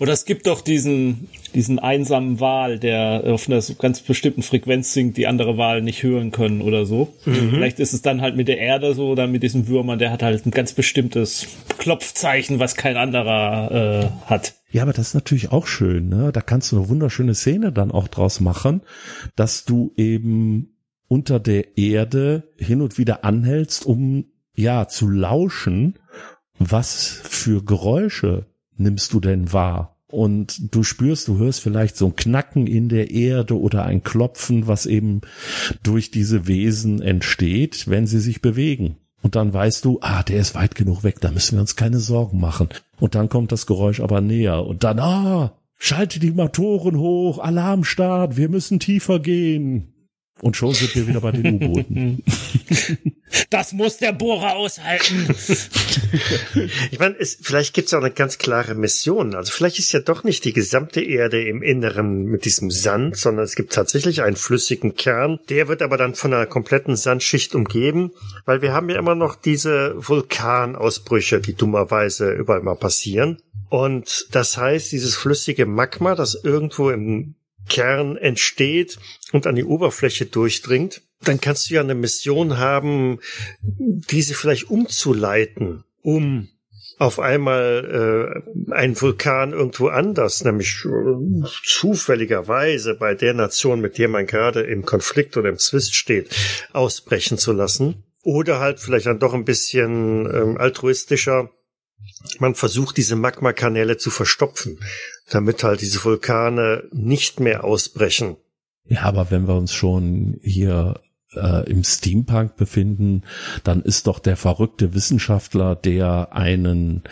Oder es gibt doch diesen, diesen einsamen Wal, der auf einer ganz bestimmten Frequenz singt, die andere Wale nicht hören können oder so. Vielleicht ist es dann halt mit der Erde so oder mit diesem Würmern, der hat halt ein ganz bestimmtes Klopfzeichen, was kein anderer äh, hat. Ja, aber das ist natürlich auch schön, ne? Da kannst du eine wunderschöne Szene dann auch draus machen, dass du eben unter der Erde hin und wieder anhältst, um ja zu lauschen, was für Geräusche nimmst du denn wahr? Und du spürst, du hörst vielleicht so ein Knacken in der Erde oder ein Klopfen, was eben durch diese Wesen entsteht, wenn sie sich bewegen. Und dann weißt du, ah, der ist weit genug weg, da müssen wir uns keine Sorgen machen. Und dann kommt das Geräusch aber näher. Und dann, ah, schalte die Motoren hoch, Alarmstart, wir müssen tiefer gehen. Und schon sind wir wieder bei den U-Booten. [laughs] Das muss der Bohrer aushalten. [laughs] Ich meine, es, vielleicht gibt es auch eine ganz klare Mission. Also vielleicht ist ja doch nicht die gesamte Erde im Inneren mit diesem Sand, sondern es gibt tatsächlich einen flüssigen Kern. Der wird aber dann von einer kompletten Sandschicht umgeben, weil wir haben ja immer noch diese Vulkanausbrüche, die dummerweise überall mal passieren. Und das heißt, dieses flüssige Magma, das irgendwo im Kern entsteht und an die Oberfläche durchdringt, dann kannst du ja eine Mission haben, diese vielleicht umzuleiten, um auf einmal äh, ein Vulkan irgendwo anders, nämlich äh, zufälligerweise bei der Nation, mit der man gerade im Konflikt oder im Zwist steht, ausbrechen zu lassen. Oder halt vielleicht dann doch ein bisschen ähm, altruistischer. Man versucht, diese Magmakanäle zu verstopfen, damit halt diese Vulkane nicht mehr ausbrechen. Ja, aber wenn wir uns schon hier äh, im Steampunk befinden, dann ist doch der verrückte Wissenschaftler, der einen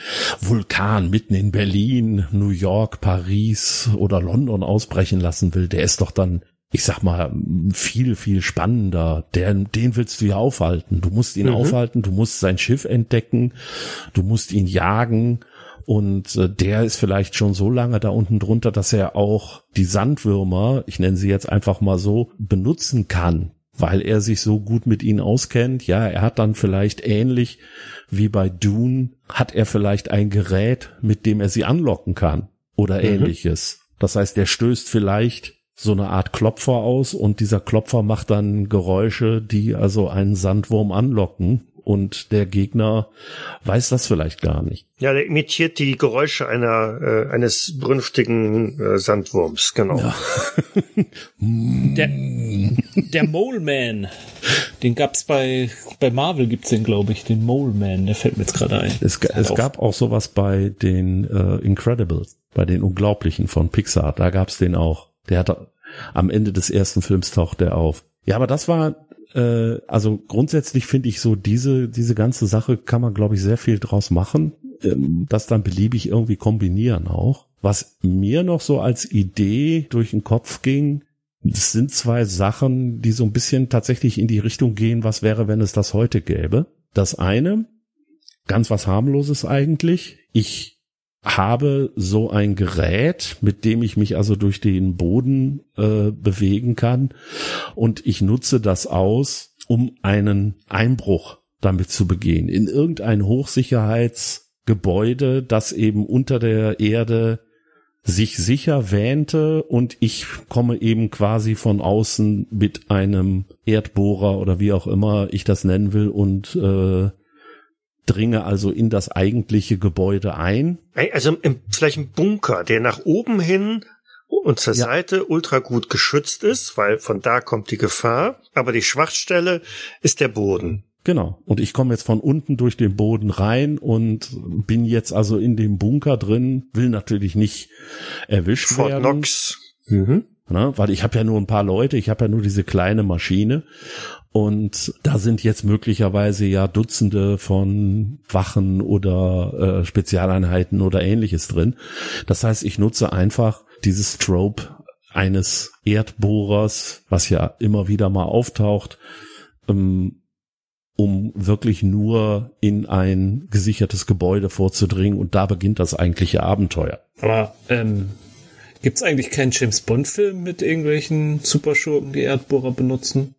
Vulkan mitten in Berlin, New York, Paris oder London ausbrechen lassen will, der ist doch dann ich sag mal, viel, viel spannender. Der, den willst du ja aufhalten. Du musst ihn mhm. aufhalten, du musst sein Schiff entdecken, du musst ihn jagen. Und äh, der ist vielleicht schon so lange da unten drunter, dass er auch die Sandwürmer, ich nenne sie jetzt einfach mal so, benutzen kann weil er sich so gut mit ihnen auskennt. Ja, er hat dann vielleicht ähnlich wie bei Dune, hat er vielleicht ein Gerät, mit dem er sie anlocken kann oder mhm. ähnliches. Das heißt, er stößt vielleicht so eine Art Klopfer aus und dieser Klopfer macht dann Geräusche, die also einen Sandwurm anlocken und der Gegner weiß das vielleicht gar nicht. Ja, der imitiert die Geräusche einer äh, eines brünftigen äh, Sandwurms, genau. Ja. [laughs] der, der Mole Man, den gab's bei bei Marvel gibt's den, glaube ich, den Mole Man, der fällt mir jetzt gerade ein. Es, es gab auch sowas bei den äh, Incredibles, bei den Unglaublichen von Pixar, da gab's den auch. Der hatte am Ende des ersten Films taucht der auf. Ja, aber das war äh, also grundsätzlich finde ich so diese, diese ganze Sache kann man, glaube ich, sehr viel draus machen, ähm, das dann beliebig irgendwie kombinieren auch. Was mir noch so als Idee durch den Kopf ging, das sind zwei Sachen, die so ein bisschen tatsächlich in die Richtung gehen, was wäre, wenn es das heute gäbe. Das eine, ganz was harmloses eigentlich. Ich habe so ein Gerät, mit dem ich mich also durch den Boden äh, bewegen kann. Und ich nutze das aus, um einen Einbruch damit zu begehen. In irgendein Hochsicherheitsgebäude, das eben unter der Erde sich sicher wähnte. Und ich komme eben quasi von außen mit einem Erdbohrer oder wie auch immer ich das nennen will und äh, dringe also in das eigentliche Gebäude ein. Also im, vielleicht ein Bunker, der nach oben hin und zur ja. Seite ultra gut geschützt ist, weil von da kommt die Gefahr, aber die Schwachstelle ist der Boden. Genau. Und ich komme jetzt von unten durch den Boden rein und bin jetzt also in dem Bunker drin, will natürlich nicht erwischt Fort werden. Knox. Mhm. Na, weil ich habe ja nur ein paar Leute, ich habe ja nur diese kleine Maschine und da sind jetzt möglicherweise ja Dutzende von Wachen oder äh, Spezialeinheiten oder ähnliches drin. Das heißt, ich nutze einfach dieses Trope eines Erdbohrers, was ja immer wieder mal auftaucht, ähm, um wirklich nur in ein gesichertes Gebäude vorzudringen. Und da beginnt das eigentliche Abenteuer. Aber ähm, Gibt eigentlich keinen James Bond-Film mit irgendwelchen Superschurken, die Erdbohrer benutzen?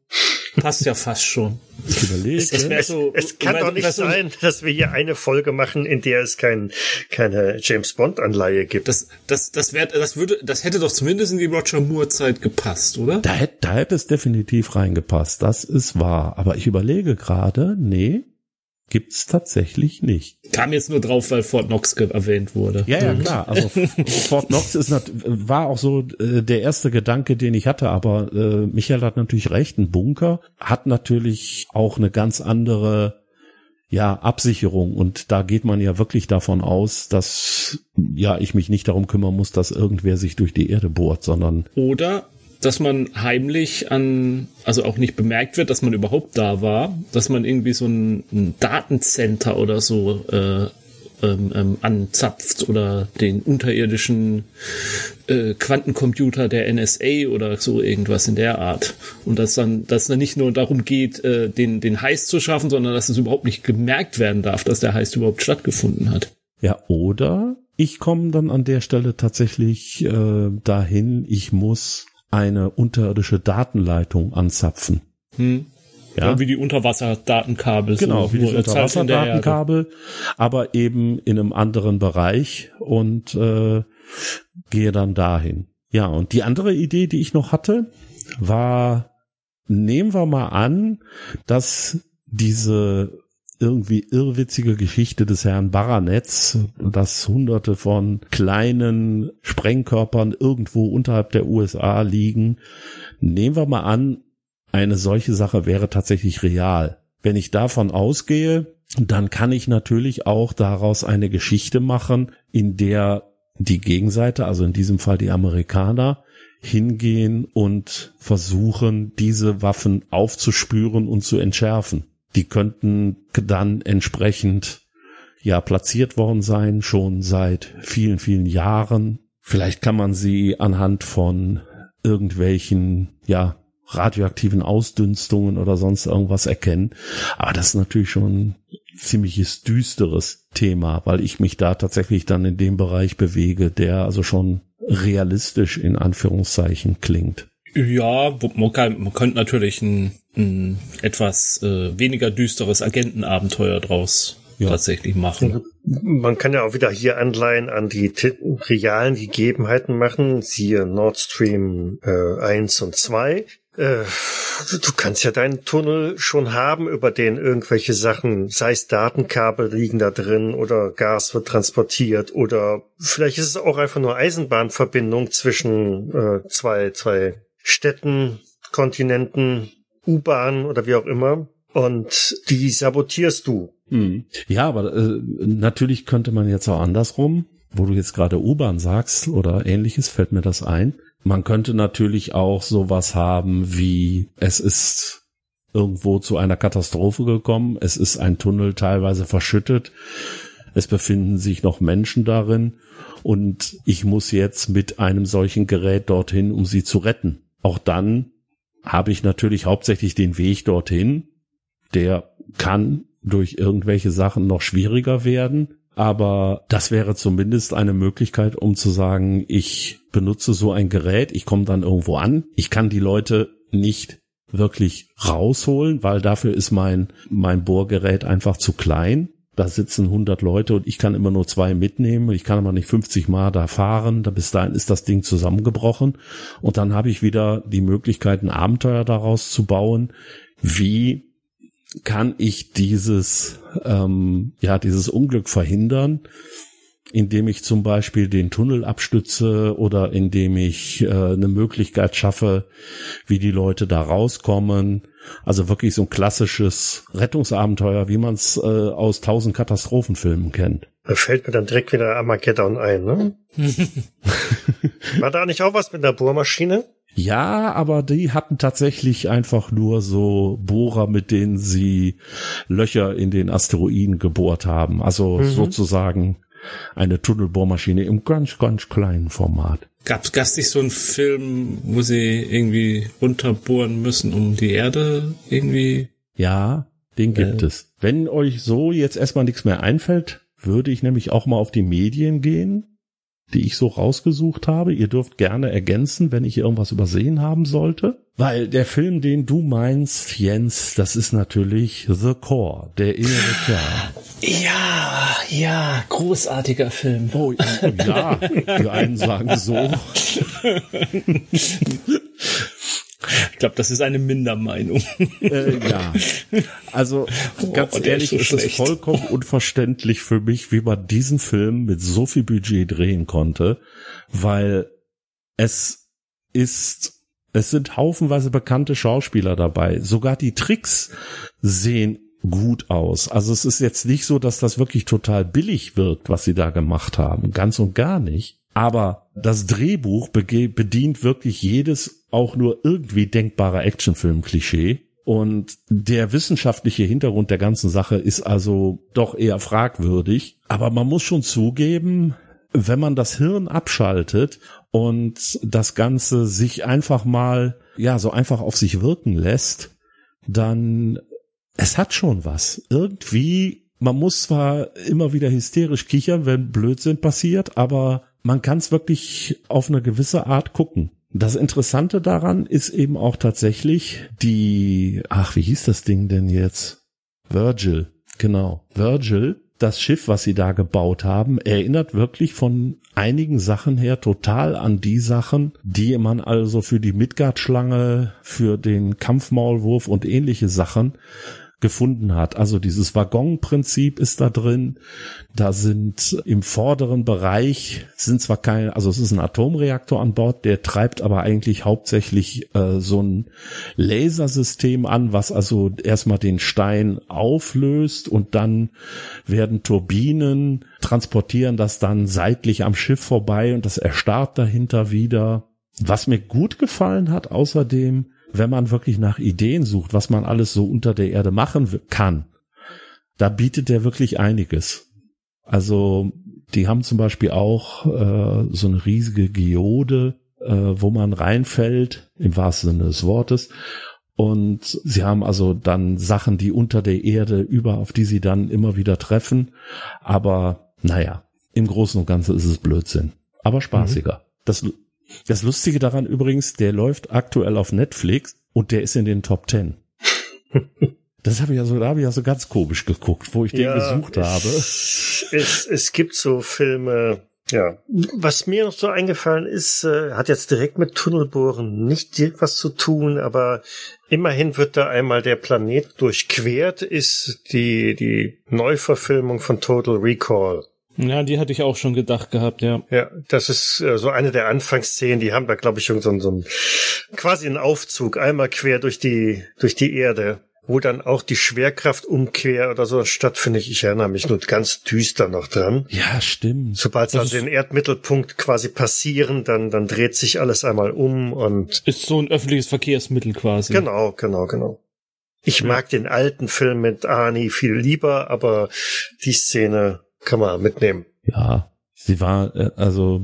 Passt ja fast schon. Ich überlege. Es, es, so, es kann doch nicht sein, dass wir hier eine Folge machen, in der es kein, keine James Bond Anleihe gibt. Das, das, das wäre, das würde, das hätte doch zumindest in die Roger Moore Zeit gepasst, oder? Da hätte, da hätte es definitiv reingepasst. Das ist wahr. Aber ich überlege gerade, nee, gibt's tatsächlich nicht. Kam jetzt nur drauf, weil Fort Knox erwähnt wurde. Ja, ja, klar. Also Fort [laughs] Knox ist war auch so äh, der erste Gedanke, den ich hatte. Aber äh, Michael hat natürlich recht. Ein Bunker hat natürlich auch eine ganz andere ja, Absicherung. Und da geht man ja wirklich davon aus, dass ja ich mich nicht darum kümmern muss, dass irgendwer sich durch die Erde bohrt, sondern. Oder dass man heimlich an, also auch nicht bemerkt wird, dass man überhaupt da war, dass man irgendwie so ein, ein Datencenter oder so äh, ähm, ähm, anzapft oder den unterirdischen äh, Quantencomputer der NSA oder so irgendwas in der Art. Und dass dann, dass dann nicht nur darum geht, äh, den, den Heist zu schaffen, sondern dass es überhaupt nicht gemerkt werden darf, dass der Heist überhaupt stattgefunden hat. Ja, oder ich komme dann an der Stelle tatsächlich äh, dahin, ich muss eine unterirdische Datenleitung anzapfen. Hm. Ja. ja. wie die Unterwasserdatenkabel. Genau, so, wie die Unterwasserdatenkabel, aber eben in einem anderen Bereich und äh, gehe dann dahin. Ja, und die andere Idee, die ich noch hatte, war, nehmen wir mal an, dass diese irgendwie irrwitzige Geschichte des Herrn Baranetz, dass hunderte von kleinen Sprengkörpern irgendwo unterhalb der USA liegen. Nehmen wir mal an, eine solche Sache wäre tatsächlich real. Wenn ich davon ausgehe, dann kann ich natürlich auch daraus eine Geschichte machen, in der die Gegenseite, also in diesem Fall die Amerikaner, hingehen und versuchen, diese Waffen aufzuspüren und zu entschärfen. Die könnten dann entsprechend ja platziert worden sein, schon seit vielen, vielen Jahren. Vielleicht kann man sie anhand von irgendwelchen, ja, radioaktiven Ausdünstungen oder sonst irgendwas erkennen. Aber das ist natürlich schon ziemliches düsteres Thema, weil ich mich da tatsächlich dann in dem Bereich bewege, der also schon realistisch in Anführungszeichen klingt. Ja, man, kann, man könnte natürlich ein, ein etwas äh, weniger düsteres Agentenabenteuer draus ja. tatsächlich machen. Man kann ja auch wieder hier Anleihen an die realen Gegebenheiten machen, siehe Nord Stream äh, 1 und 2. Äh, du kannst ja deinen Tunnel schon haben, über den irgendwelche Sachen, sei es Datenkabel liegen da drin oder Gas wird transportiert oder vielleicht ist es auch einfach nur Eisenbahnverbindung zwischen äh, zwei, zwei Städten, Kontinenten, U-Bahn oder wie auch immer. Und die sabotierst du. Hm. Ja, aber äh, natürlich könnte man jetzt auch andersrum, wo du jetzt gerade U-Bahn sagst oder ähnliches, fällt mir das ein man könnte natürlich auch sowas haben wie es ist irgendwo zu einer Katastrophe gekommen, es ist ein Tunnel teilweise verschüttet, es befinden sich noch Menschen darin und ich muss jetzt mit einem solchen Gerät dorthin, um sie zu retten. Auch dann habe ich natürlich hauptsächlich den Weg dorthin, der kann durch irgendwelche Sachen noch schwieriger werden, aber das wäre zumindest eine Möglichkeit, um zu sagen, ich benutze so ein Gerät, ich komme dann irgendwo an, ich kann die Leute nicht wirklich rausholen, weil dafür ist mein, mein Bohrgerät einfach zu klein. Da sitzen 100 Leute und ich kann immer nur zwei mitnehmen. Ich kann aber nicht 50 Mal da fahren. Da bis dahin ist das Ding zusammengebrochen. Und dann habe ich wieder die Möglichkeit, ein Abenteuer daraus zu bauen. Wie kann ich dieses, ähm, ja, dieses Unglück verhindern, indem ich zum Beispiel den Tunnel abstütze oder indem ich äh, eine Möglichkeit schaffe, wie die Leute da rauskommen. Also wirklich so ein klassisches Rettungsabenteuer, wie man es äh, aus tausend Katastrophenfilmen kennt. Da fällt mir dann direkt wieder Armageddon ein, ne? [laughs] War da nicht auch was mit der Bohrmaschine? Ja, aber die hatten tatsächlich einfach nur so Bohrer, mit denen sie Löcher in den Asteroiden gebohrt haben. Also mhm. sozusagen eine Tunnelbohrmaschine im ganz, ganz kleinen Format. Gab's, gab's nicht so einen Film, wo sie irgendwie runterbohren müssen, um die Erde irgendwie? Ja, den gibt äh. es. Wenn euch so jetzt erstmal nichts mehr einfällt, würde ich nämlich auch mal auf die Medien gehen die ich so rausgesucht habe. Ihr dürft gerne ergänzen, wenn ich irgendwas übersehen haben sollte. Weil der Film, den du meinst, Jens, das ist natürlich The Core, der innere Kern. Ja, ja, großartiger Film. Oh, ja, die einen sagen so. [laughs] Ich glaube, das ist eine Mindermeinung. Äh, ja. Also ganz oh, ehrlich, ist es vollkommen unverständlich für mich, wie man diesen Film mit so viel Budget drehen konnte, weil es ist es sind haufenweise bekannte Schauspieler dabei. Sogar die Tricks sehen gut aus. Also es ist jetzt nicht so, dass das wirklich total billig wirkt, was sie da gemacht haben. Ganz und gar nicht. Aber das Drehbuch bedient wirklich jedes auch nur irgendwie denkbare Actionfilm-Klischee. Und der wissenschaftliche Hintergrund der ganzen Sache ist also doch eher fragwürdig. Aber man muss schon zugeben, wenn man das Hirn abschaltet und das Ganze sich einfach mal, ja, so einfach auf sich wirken lässt, dann es hat schon was. Irgendwie, man muss zwar immer wieder hysterisch kichern, wenn Blödsinn passiert, aber man kann es wirklich auf eine gewisse Art gucken. Das Interessante daran ist eben auch tatsächlich die, ach, wie hieß das Ding denn jetzt? Virgil, genau. Virgil, das Schiff, was sie da gebaut haben, erinnert wirklich von einigen Sachen her total an die Sachen, die man also für die Midgard-Schlange, für den Kampfmaulwurf und ähnliche Sachen gefunden hat. Also dieses Waggonprinzip ist da drin. Da sind im vorderen Bereich sind zwar keine, also es ist ein Atomreaktor an Bord, der treibt aber eigentlich hauptsächlich äh, so ein Lasersystem an, was also erstmal den Stein auflöst und dann werden Turbinen transportieren das dann seitlich am Schiff vorbei und das erstarrt dahinter wieder. Was mir gut gefallen hat außerdem, wenn man wirklich nach Ideen sucht, was man alles so unter der Erde machen kann, da bietet der wirklich einiges. Also die haben zum Beispiel auch äh, so eine riesige Geode, äh, wo man reinfällt, im wahrsten Sinne des Wortes. Und sie haben also dann Sachen, die unter der Erde über, auf die sie dann immer wieder treffen. Aber naja, im Großen und Ganzen ist es Blödsinn. Aber spaßiger. Mhm. Das das Lustige daran übrigens, der läuft aktuell auf Netflix und der ist in den Top Ten. [laughs] Das habe ich also, da habe ich also ganz komisch geguckt, wo ich ja, den gesucht es, habe. Es, es gibt so Filme, ja. Was mir noch so eingefallen ist, äh, hat jetzt direkt mit Tunnelbohren nicht was zu tun, aber immerhin wird da einmal der Planet durchquert, ist die, die Neuverfilmung von Total Recall. Ja, die hatte ich auch schon gedacht gehabt, ja. Ja, das ist äh, so eine der Anfangsszenen, die haben da, glaube ich, schon so, so ein, quasi einen Aufzug, einmal quer durch die, durch die Erde, wo dann auch die Schwerkraftumkehr oder so stattfindet. Ich erinnere mich nur ganz düster noch dran. Ja, stimmt. Sobald sie also den Erdmittelpunkt quasi passieren, dann, dann dreht sich alles einmal um und. Ist so ein öffentliches Verkehrsmittel quasi. Genau, genau, genau. Ich ja. mag den alten Film mit Arnie viel lieber, aber die Szene kann man mitnehmen. Ja, sie war, äh, also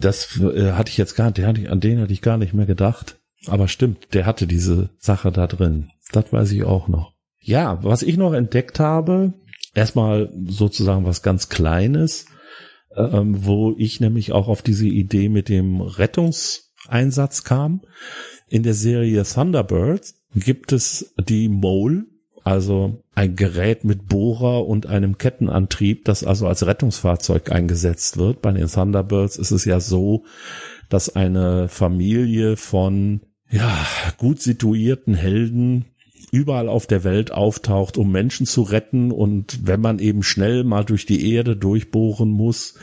das äh, hatte ich jetzt gar nicht, an den hatte ich gar nicht mehr gedacht. Aber stimmt, der hatte diese Sache da drin. Das weiß ich auch noch. Ja, was ich noch entdeckt habe, erstmal sozusagen was ganz Kleines, ähm, wo ich nämlich auch auf diese Idee mit dem Rettungseinsatz kam. In der Serie Thunderbirds gibt es die Mole, also ein Gerät mit Bohrer und einem Kettenantrieb, das also als Rettungsfahrzeug eingesetzt wird. Bei den Thunderbirds ist es ja so, dass eine Familie von ja, gut situierten Helden überall auf der Welt auftaucht, um Menschen zu retten. Und wenn man eben schnell mal durch die Erde durchbohren muss,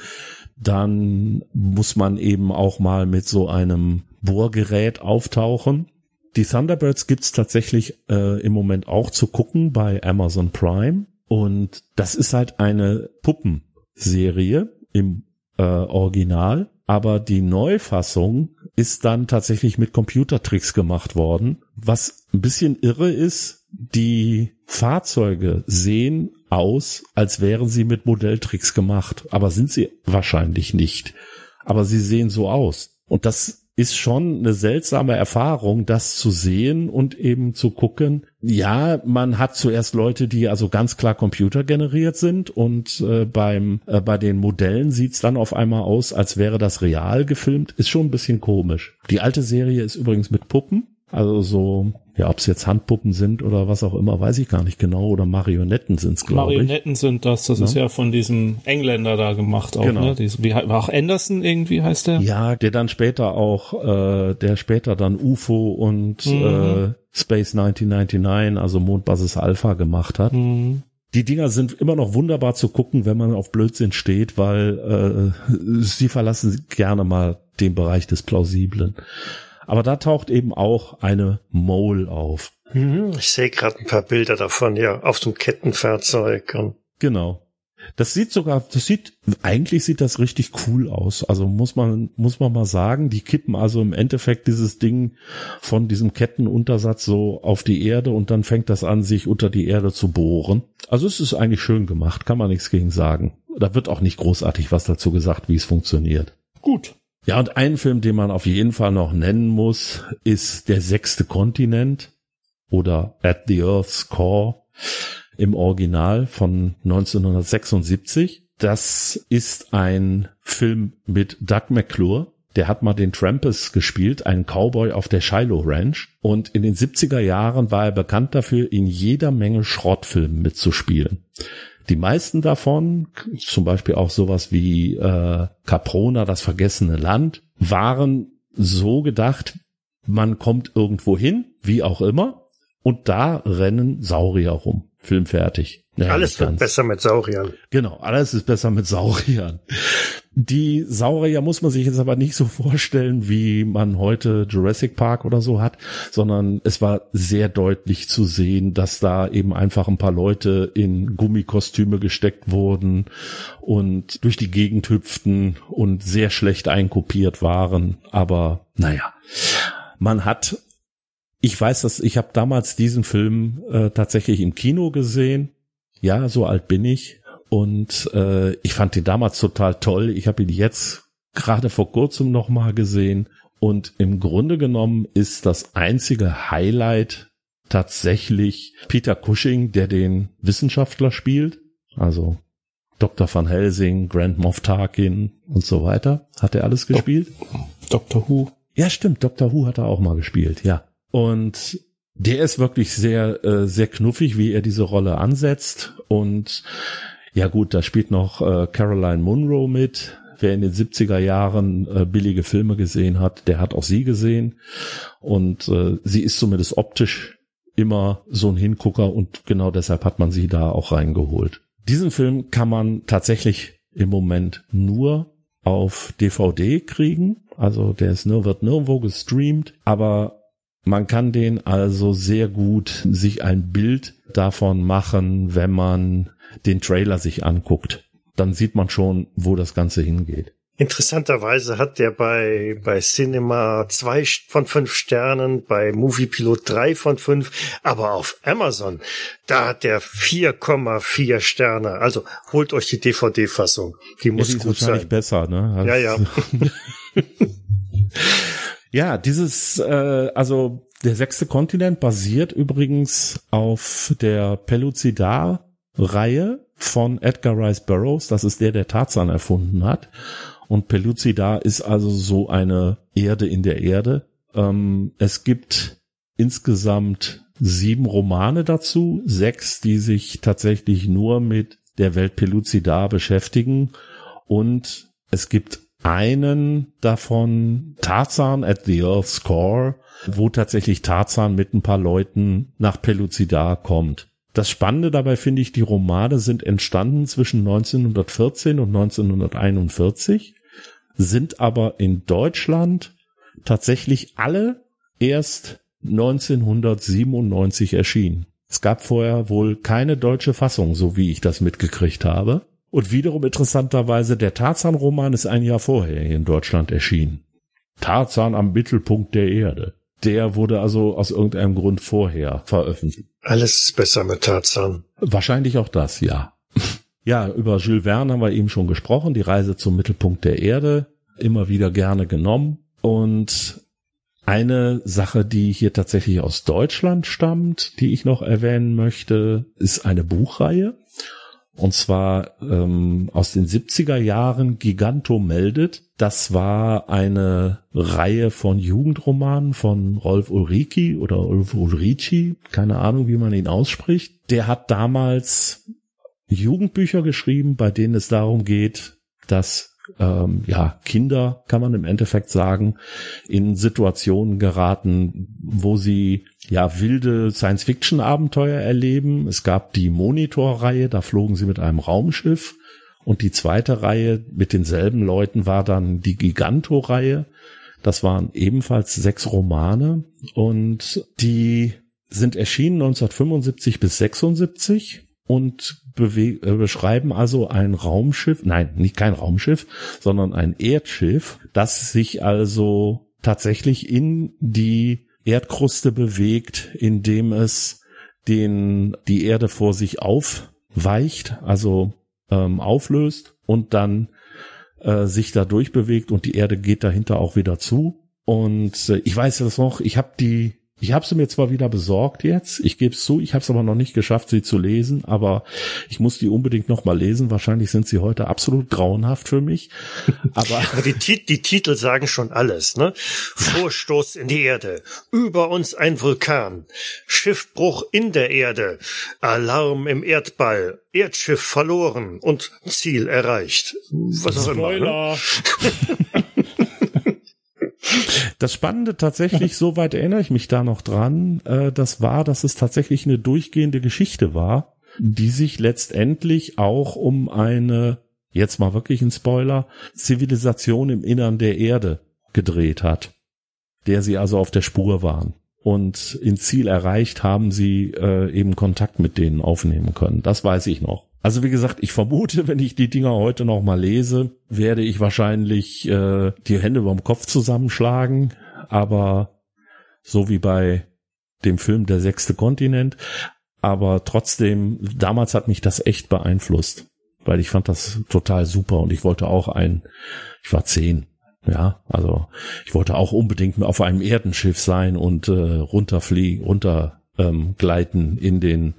dann muss man eben auch mal mit so einem Bohrgerät auftauchen. Die Thunderbirds gibt's tatsächlich äh, im Moment auch zu gucken bei Amazon Prime. Und das ist halt eine Puppenserie im äh, Original. Aber die Neufassung ist dann tatsächlich mit Computertricks gemacht worden. Was ein bisschen irre ist, die Fahrzeuge sehen aus, als wären sie mit Modelltricks gemacht. Aber sind sie wahrscheinlich nicht. Aber sie sehen so aus. Und das ist schon eine seltsame Erfahrung, das zu sehen und eben zu gucken. Ja, man hat zuerst Leute, die also ganz klar computergeneriert sind und äh, beim äh, bei den Modellen sieht's dann auf einmal aus, als wäre das real gefilmt. Ist schon ein bisschen komisch. Die alte Serie ist übrigens mit Puppen, also so ja, ob es jetzt Handpuppen sind oder was auch immer, weiß ich gar nicht genau. Oder Marionetten sind es, glaube ich. Marionetten sind das. Das ja. ist ja von diesem Engländer da gemacht auch. Genau. Ne? Dies, wie, auch Anderson irgendwie heißt der? Ja, der dann später auch, äh, der später dann UFO und mhm. äh, Space 1999, also Mondbasis Alpha gemacht hat. Mhm. Die Dinger sind immer noch wunderbar zu gucken, wenn man auf Blödsinn steht, weil äh, sie verlassen gerne mal den Bereich des Plausiblen. Aber da taucht eben auch eine Mole auf. Mhm, ich sehe gerade ein paar Bilder davon, ja, auf dem Kettenfahrzeug. Genau. Das sieht sogar, das sieht, eigentlich sieht das richtig cool aus. Also muss man, muss man mal sagen, die kippen also im Endeffekt dieses Ding von diesem Kettenuntersatz so auf die Erde und dann fängt das an, sich unter die Erde zu bohren. Also es ist eigentlich schön gemacht, kann man nichts gegen sagen. Da wird auch nicht großartig was dazu gesagt, wie es funktioniert. Gut. Ja, und ein Film, den man auf jeden Fall noch nennen muss, ist Der sechste Kontinent oder At the Earth's Core im Original von 1976. Das ist ein Film mit Doug McClure. Der hat mal den Trampus gespielt, einen Cowboy auf der Shiloh Ranch. Und in den 70er Jahren war er bekannt dafür, in jeder Menge Schrottfilmen mitzuspielen. Die meisten davon, zum Beispiel auch sowas wie äh, Caprona, das vergessene Land, waren so gedacht, man kommt irgendwo hin, wie auch immer, Und da rennen Saurier rum. Film fertig. Naja, alles wird besser mit Sauriern. Genau, alles ist besser mit Sauriern. Die Saurier muss man sich jetzt aber nicht so vorstellen, wie man heute Jurassic Park oder so hat, sondern es war sehr deutlich zu sehen, dass da eben einfach ein paar Leute in Gummikostüme gesteckt wurden und durch die Gegend hüpften und sehr schlecht einkopiert waren. Aber naja, man hat ich weiß, dass ich habe damals diesen Film äh, tatsächlich im Kino gesehen. Ja, so alt bin ich. Und äh, ich fand ihn damals total toll. Ich habe ihn jetzt gerade vor kurzem nochmal gesehen. Und im Grunde genommen ist das einzige Highlight tatsächlich Peter Cushing, der den Wissenschaftler spielt. Also Dr. Van Helsing, Grand Moff Tarkin und so weiter. Hat er alles gespielt? Dr. Who. Ja, stimmt. Dr. Who hat er auch mal gespielt, ja. Und der ist wirklich sehr, äh, sehr knuffig, wie er diese Rolle ansetzt. Und ja gut, da spielt noch äh, Caroline Munro mit. Wer in den 70er Jahren äh, billige Filme gesehen hat, der hat auch sie gesehen. Und äh, sie ist zumindest optisch immer so ein Hingucker und genau deshalb hat man sie da auch reingeholt. Diesen Film kann man tatsächlich im Moment nur auf DVD kriegen. Also der ist nur, wird nirgendwo gestreamt, aber man kann den also sehr gut sich ein Bild davon machen, wenn man den Trailer sich anguckt. Dann sieht man schon, wo das Ganze hingeht. Interessanterweise hat der bei, bei Cinema zwei von fünf Sternen, bei Moviepilot drei von fünf, aber auf Amazon, da hat der 4,4 Sterne. Also holt euch die DVD-Fassung. Die muss ja, die gut sein. besser, ne? Also ja, ja. [laughs] Ja, dieses, äh, also der sechste Kontinent basiert übrigens auf der Pellucidar-Reihe von Edgar Rice Burroughs. Das ist der, der Tarzan erfunden hat. Und Pellucidar ist also so eine Erde in der Erde. Ähm, es gibt insgesamt sieben Romane dazu, sechs, die sich tatsächlich nur mit der Welt Pellucidar beschäftigen. Und es gibt einen davon, Tarzan at the Earth's Core, wo tatsächlich Tarzan mit ein paar Leuten nach Pellucidar kommt. Das Spannende dabei finde ich, die Romane sind entstanden zwischen 1914 und 1941, sind aber in Deutschland tatsächlich alle erst 1997 erschienen. Es gab vorher wohl keine deutsche Fassung, so wie ich das mitgekriegt habe. Und wiederum interessanterweise, der Tarzan-Roman ist ein Jahr vorher in Deutschland erschienen. Tarzan am Mittelpunkt der Erde. Der wurde also aus irgendeinem Grund vorher veröffentlicht. Alles ist besser mit Tarzan. Wahrscheinlich auch das, ja. [laughs] Ja, über Jules Verne haben wir eben schon gesprochen. Die Reise zum Mittelpunkt der Erde. Immer wieder gerne genommen. Und eine Sache, die hier tatsächlich aus Deutschland stammt, die ich noch erwähnen möchte, ist eine Buchreihe. Und zwar ähm, aus den 70er Jahren Giganto meldet. Das war eine Reihe von Jugendromanen von Rolf Ulriki oder Rolf Ulrici, keine Ahnung, wie man ihn ausspricht. Der hat damals Jugendbücher geschrieben, bei denen es darum geht, dass ähm, ja, Kinder, kann man im Endeffekt sagen, in Situationen geraten, wo sie ja wilde Science-Fiction-Abenteuer erleben. Es gab die Monitor-Reihe, da flogen sie mit einem Raumschiff. Und die zweite Reihe mit denselben Leuten war dann die Giganto-Reihe. Das waren ebenfalls sechs Romane und die sind erschienen 1975 bis 76 und äh, beschreiben also ein Raumschiff, nein, nicht kein Raumschiff, sondern ein Erdschiff, das sich also tatsächlich in die Erdkruste bewegt, indem es den, die Erde vor sich aufweicht, also ähm, auflöst und dann äh, sich da durchbewegt und die Erde geht dahinter auch wieder zu. Und äh, ich weiß das noch, ich habe die ich habe sie mir zwar wieder besorgt jetzt, ich gebe es zu, ich habe es aber noch nicht geschafft, sie zu lesen, aber ich muss die unbedingt noch mal lesen. Wahrscheinlich sind sie heute absolut grauenhaft für mich. Aber, aber die, die, Titel sagen schon alles, ne? Vorstoß in die Erde, über uns ein Vulkan, Schiffbruch in der Erde, Alarm im Erdball, Erdschiff verloren und Ziel erreicht. Was auch immer. Ne? [laughs] Das Spannende tatsächlich, [laughs] soweit erinnere ich mich da noch dran, äh, das war, dass es tatsächlich eine durchgehende Geschichte war, die sich letztendlich auch um eine, jetzt mal wirklich ein Spoiler, Zivilisation im Innern der Erde gedreht hat, der sie also auf der Spur waren. Und in Ziel erreicht haben sie äh, eben Kontakt mit denen aufnehmen können. Das weiß ich noch. Also wie gesagt, ich vermute, wenn ich die Dinger heute noch mal lese, werde ich wahrscheinlich äh, die Hände überm Kopf zusammenschlagen. Aber so wie bei dem Film Der sechste Kontinent. Aber trotzdem, damals hat mich das echt beeinflusst, weil ich fand das total super und ich wollte auch ein, ich war zehn, ja, also ich wollte auch unbedingt auf einem Erdenschiff sein und äh, runterfliegen, runter ähm, gleiten in den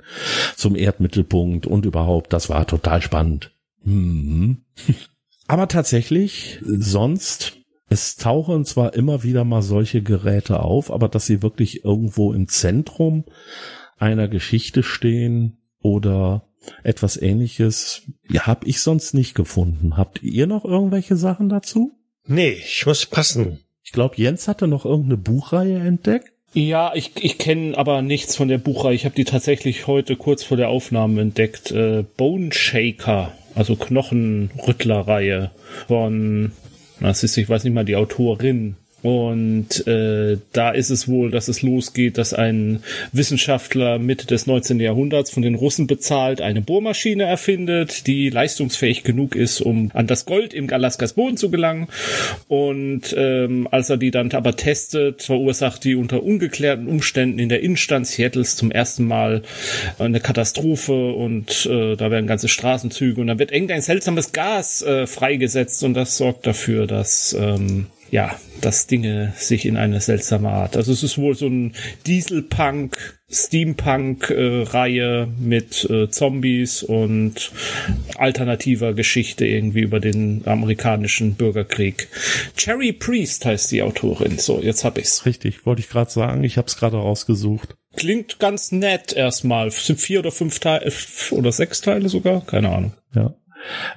zum Erdmittelpunkt und überhaupt, das war total spannend. Mhm. [laughs] Aber tatsächlich, sonst, es tauchen zwar immer wieder mal solche Geräte auf, aber dass sie wirklich irgendwo im Zentrum einer Geschichte stehen oder etwas ähnliches, ja, habe ich sonst nicht gefunden. Habt ihr noch irgendwelche Sachen dazu? Nee, ich muss passen. Ich glaube, Jens hatte noch irgendeine Buchreihe entdeckt. Ja, ich, ich kenne aber nichts von der Buchreihe. Ich habe die tatsächlich heute kurz vor der Aufnahme entdeckt. Äh, Bone Shaker, also Knochenrüttler-Reihe von, das ist, ich weiß nicht mal, die Autorin. Und äh, da ist es wohl, dass es losgeht, dass ein Wissenschaftler Mitte des 19. Jahrhunderts von den Russen bezahlt eine Bohrmaschine erfindet, die leistungsfähig genug ist, um an das Gold im Alaskas Boden zu gelangen. Und ähm, als er die dann aber testet, verursacht die unter ungeklärten Umständen in der Innenstadt Seattles zum ersten Mal eine Katastrophe und äh, da werden ganze Straßenzüge und dann wird irgendein seltsames Gas äh, freigesetzt und das sorgt dafür, dass ähm, ja, dass Dinge sich in eine seltsame Art. Also es ist wohl so ein Dieselpunk, Steampunk-Reihe äh, mit äh, Zombies und alternativer Geschichte irgendwie über den amerikanischen Bürgerkrieg. Cherry Priest heißt die Autorin. So, jetzt hab ich's. Richtig, wollte ich gerade sagen. Ich hab's gerade rausgesucht. Klingt ganz nett erstmal. sind vier oder fünf Teile oder sechs Teile sogar? Keine Ahnung. Ja.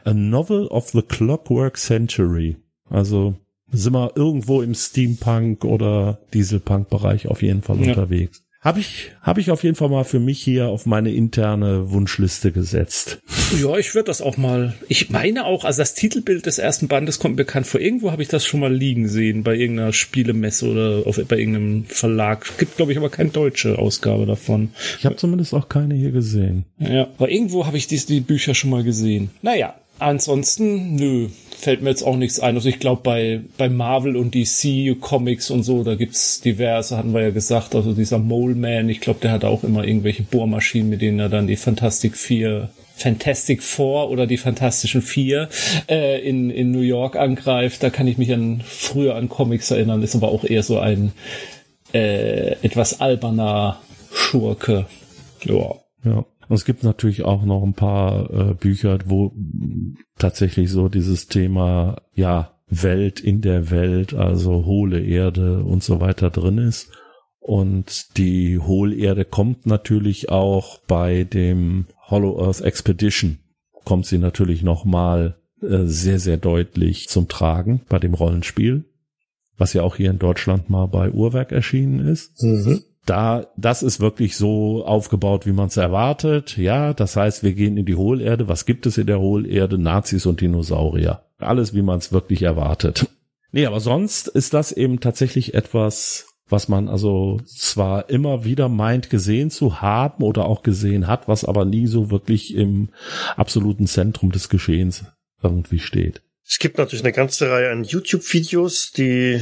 A Novel of the Clockwork Century. Also sind wir irgendwo im Steampunk oder Dieselpunk-Bereich auf jeden Fall ja. unterwegs. Habe ich, hab ich auf jeden Fall mal für mich hier auf meine interne Wunschliste gesetzt. Ja, ich würde das auch mal. Ich meine auch, also das Titelbild des ersten Bandes kommt mir bekannt vor. Irgendwo habe ich das schon mal liegen sehen, bei irgendeiner Spielemesse oder auf, bei irgendeinem Verlag. Gibt, glaube ich, aber keine deutsche Ausgabe davon. Ich habe zumindest auch keine hier gesehen. Ja, aber irgendwo habe ich die, die Bücher schon mal gesehen. Naja, Ansonsten, nö, fällt mir jetzt auch nichts ein. Also ich glaube, bei, bei Marvel und DC Comics und so, da gibt's diverse, hatten wir ja gesagt. Also dieser Mole Man, ich glaube, der hat auch immer irgendwelche Bohrmaschinen, mit denen er dann die Fantastic Vier Fantastic Four oder die Fantastischen Vier äh, in, in New York angreift. Da kann ich mich an früher an Comics erinnern, ist aber auch eher so ein äh, etwas alberner Schurke. Ja. Ja. Und es gibt natürlich auch noch ein paar äh, Bücher, wo tatsächlich so dieses Thema, ja, Welt in der Welt, also hohle Erde und so weiter drin ist. Und die Hohlerde kommt natürlich auch bei dem Hollow Earth Expedition, kommt sie natürlich nochmal äh, sehr, sehr deutlich zum Tragen bei dem Rollenspiel, was ja auch hier in Deutschland mal bei Uhrwerk erschienen ist. Mhm da, das ist wirklich so aufgebaut, wie man es erwartet. Ja, das heißt, wir gehen in die Hohlerde. Was gibt es in der Hohlerde? Nazis und Dinosaurier. Alles, wie man es wirklich erwartet. Nee, aber sonst ist das eben tatsächlich etwas, was man also zwar immer wieder meint gesehen zu haben oder auch gesehen hat, was aber nie so wirklich im absoluten Zentrum des Geschehens irgendwie steht. Es gibt natürlich eine ganze Reihe an YouTube-Videos, die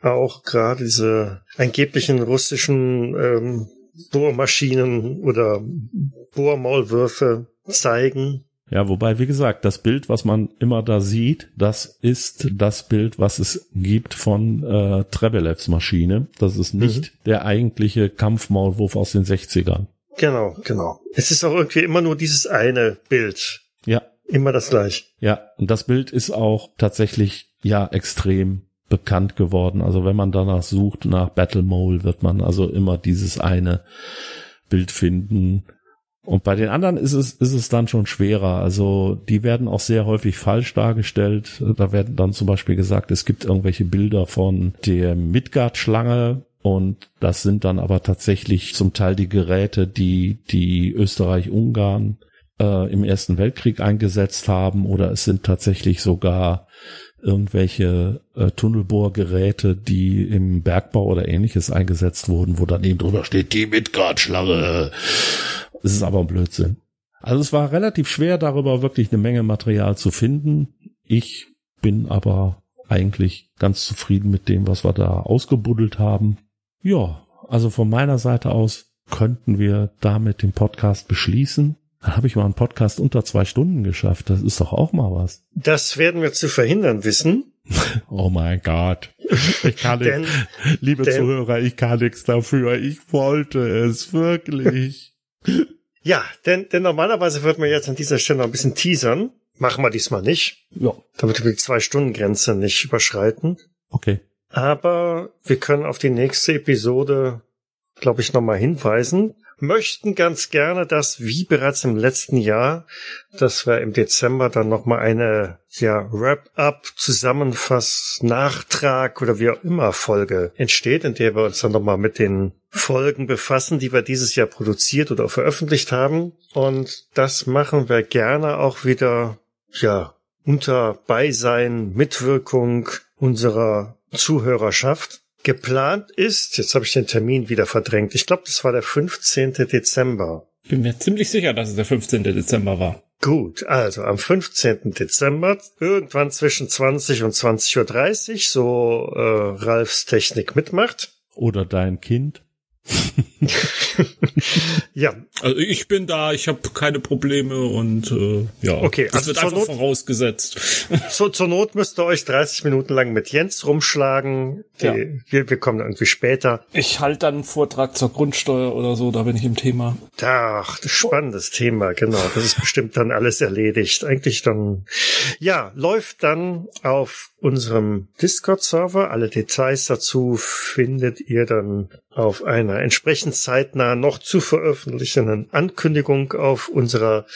auch gerade diese angeblichen russischen ähm, Bohrmaschinen oder Bohrmaulwürfe zeigen. Ja, wobei, wie gesagt, das Bild, was man immer da sieht, das ist das Bild, was es gibt von äh, Trebelevs Maschine. Das ist nicht mhm. der eigentliche Kampfmaulwurf aus den 60ern. Genau, genau. Es ist auch irgendwie immer nur dieses eine Bild. Ja. Immer das gleiche. Ja, und das Bild ist auch tatsächlich, ja, extrem bekannt geworden. Also wenn man danach sucht, nach Battle Mole, wird man also immer dieses eine Bild finden. Und bei den anderen ist es, ist es dann schon schwerer. Also die werden auch sehr häufig falsch dargestellt. Da werden dann zum Beispiel gesagt, es gibt irgendwelche Bilder von der Midgard-Schlange und das sind dann aber tatsächlich zum Teil die Geräte, die die Österreich-Ungarn äh, im Ersten Weltkrieg eingesetzt haben oder es sind tatsächlich sogar irgendwelche äh, Tunnelbohrgeräte, die im Bergbau oder ähnliches eingesetzt wurden, wo dann eben drüber steht, die Midgard-Schlange. Es ist aber ein Blödsinn. Also es war relativ schwer, darüber wirklich eine Menge Material zu finden. Ich bin aber eigentlich ganz zufrieden mit dem, was wir da ausgebuddelt haben. Ja, also von meiner Seite aus könnten wir damit den Podcast beschließen. Dann habe ich mal einen Podcast unter zwei Stunden geschafft. Das ist doch auch mal was. Das werden wir zu verhindern wissen. [laughs] Oh mein Gott. Ich kann [laughs] Denn- nicht, liebe denn- Zuhörer, ich kann nichts dafür. Ich wollte es wirklich. [laughs] Ja, denn, denn normalerweise würden wir jetzt an dieser Stelle noch ein bisschen teasern. Machen wir diesmal nicht, Ja. damit wir die Zwei-Stunden-Grenze nicht überschreiten. Okay. Aber wir können auf die nächste Episode, glaube ich, nochmal hinweisen. Möchten ganz gerne, dass, wie bereits im letzten Jahr, dass wir im Dezember dann nochmal eine, ja, Wrap-up, Zusammenfass, Nachtrag oder wie auch immer Folge entsteht, in der wir uns dann nochmal mit den Folgen befassen, die wir dieses Jahr produziert oder veröffentlicht haben. Und das machen wir gerne auch wieder, ja, unter Beisein, Mitwirkung unserer Zuhörerschaft. Geplant ist, jetzt habe ich den Termin wieder verdrängt, ich glaube, das war der 15. Dezember. Bin mir ziemlich sicher, dass es der 15. Dezember war. Gut, also am 15. Dezember, irgendwann zwischen 20 und 20.30 Uhr, so äh, Ralfs Technik mitmacht. Oder dein Kind. Ja, Also ich bin da, ich habe keine Probleme und äh, ja, Okay, das also wird einfach Not- vorausgesetzt. [laughs] so, zur Not müsst ihr euch 30 Minuten lang mit Jens rumschlagen. Die, Ja. wir, wir kommen irgendwie später. Ich halte dann einen Vortrag zur Grundsteuer oder so, da bin ich im Thema. Ach, spannendes Thema, genau. Das ist bestimmt dann alles erledigt. Eigentlich dann, ja, läuft dann auf unserem Discord-Server. Alle Details dazu findet ihr dann auf einer entsprechend zeitnah noch zu veröffentlichenden Ankündigung auf unserer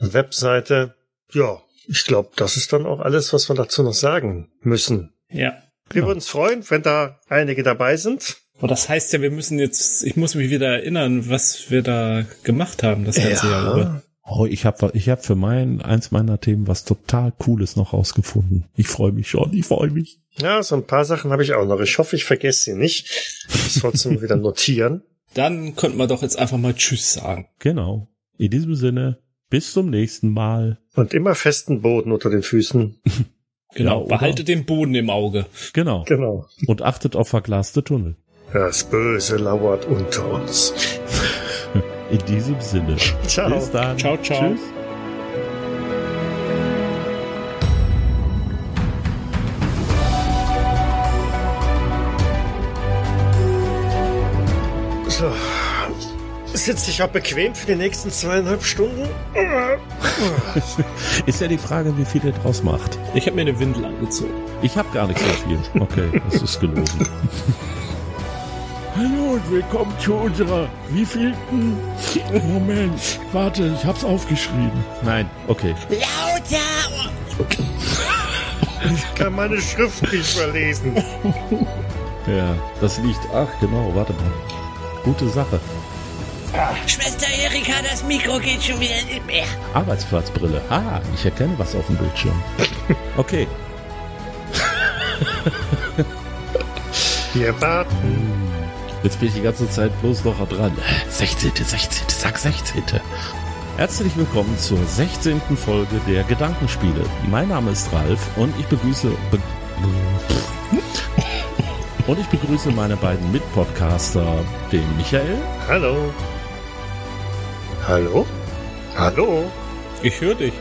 Webseite. Ja, ich glaube, das ist dann auch alles, was wir dazu noch sagen müssen. Ja. Wir würden uns freuen, wenn da einige dabei sind. Aber das heißt ja, wir müssen jetzt, ich muss mich wieder erinnern, was wir da gemacht haben das ganze Jahr über. Oh, ich habe ich hab für mein eins meiner Themen was total Cooles noch rausgefunden. Ich freue mich schon, ich freue mich. Ja, so ein paar Sachen habe ich auch noch. Ich hoffe, ich vergesse sie nicht. Ich trotzdem [laughs] wieder notieren. Dann könnten wir doch jetzt einfach mal Tschüss sagen. Genau. In diesem Sinne, bis zum nächsten Mal. Und immer festen Boden unter den Füßen. [laughs] Genau. Ja? Behaltet den Boden im Auge. Genau. Genau. Und achtet auf verglaste Tunnel. Das Böse lauert unter uns. In diesem Sinne. [laughs] Ciao. Bis dann. Ciao, ciao. Tschüss. So. Sitze ich auch bequem für die nächsten zweieinhalb Stunden? [laughs] Ist ja die Frage, wie viel ihr draus macht. Ich habe mir eine Windel angezogen. Ich habe gar nicht so viel. Okay, das ist gelogen. [laughs] Und willkommen zu unserer wievielten? [laughs] Moment, warte, ich hab's aufgeschrieben. Nein, okay. Ich kann meine Schrift nicht verlesen. [laughs] Ja, das liegt. Ach, genau, warte mal. Gute Sache. Schwester Erika, das Mikro geht schon wieder nicht mehr. Arbeitsplatzbrille. Ah, ich erkenne was auf dem Bildschirm. Okay. Wir warten. Jetzt bin ich die ganze Zeit bloß noch dran. 16. 16. Sag 16. Herzlich willkommen zur 16. Folge der Gedankenspiele. Mein Name ist Ralf und ich begrüße be [laughs] und ich begrüße meine beiden Mitpodcaster, den Michael Hallo. Hallo? Hallo? Ich höre dich.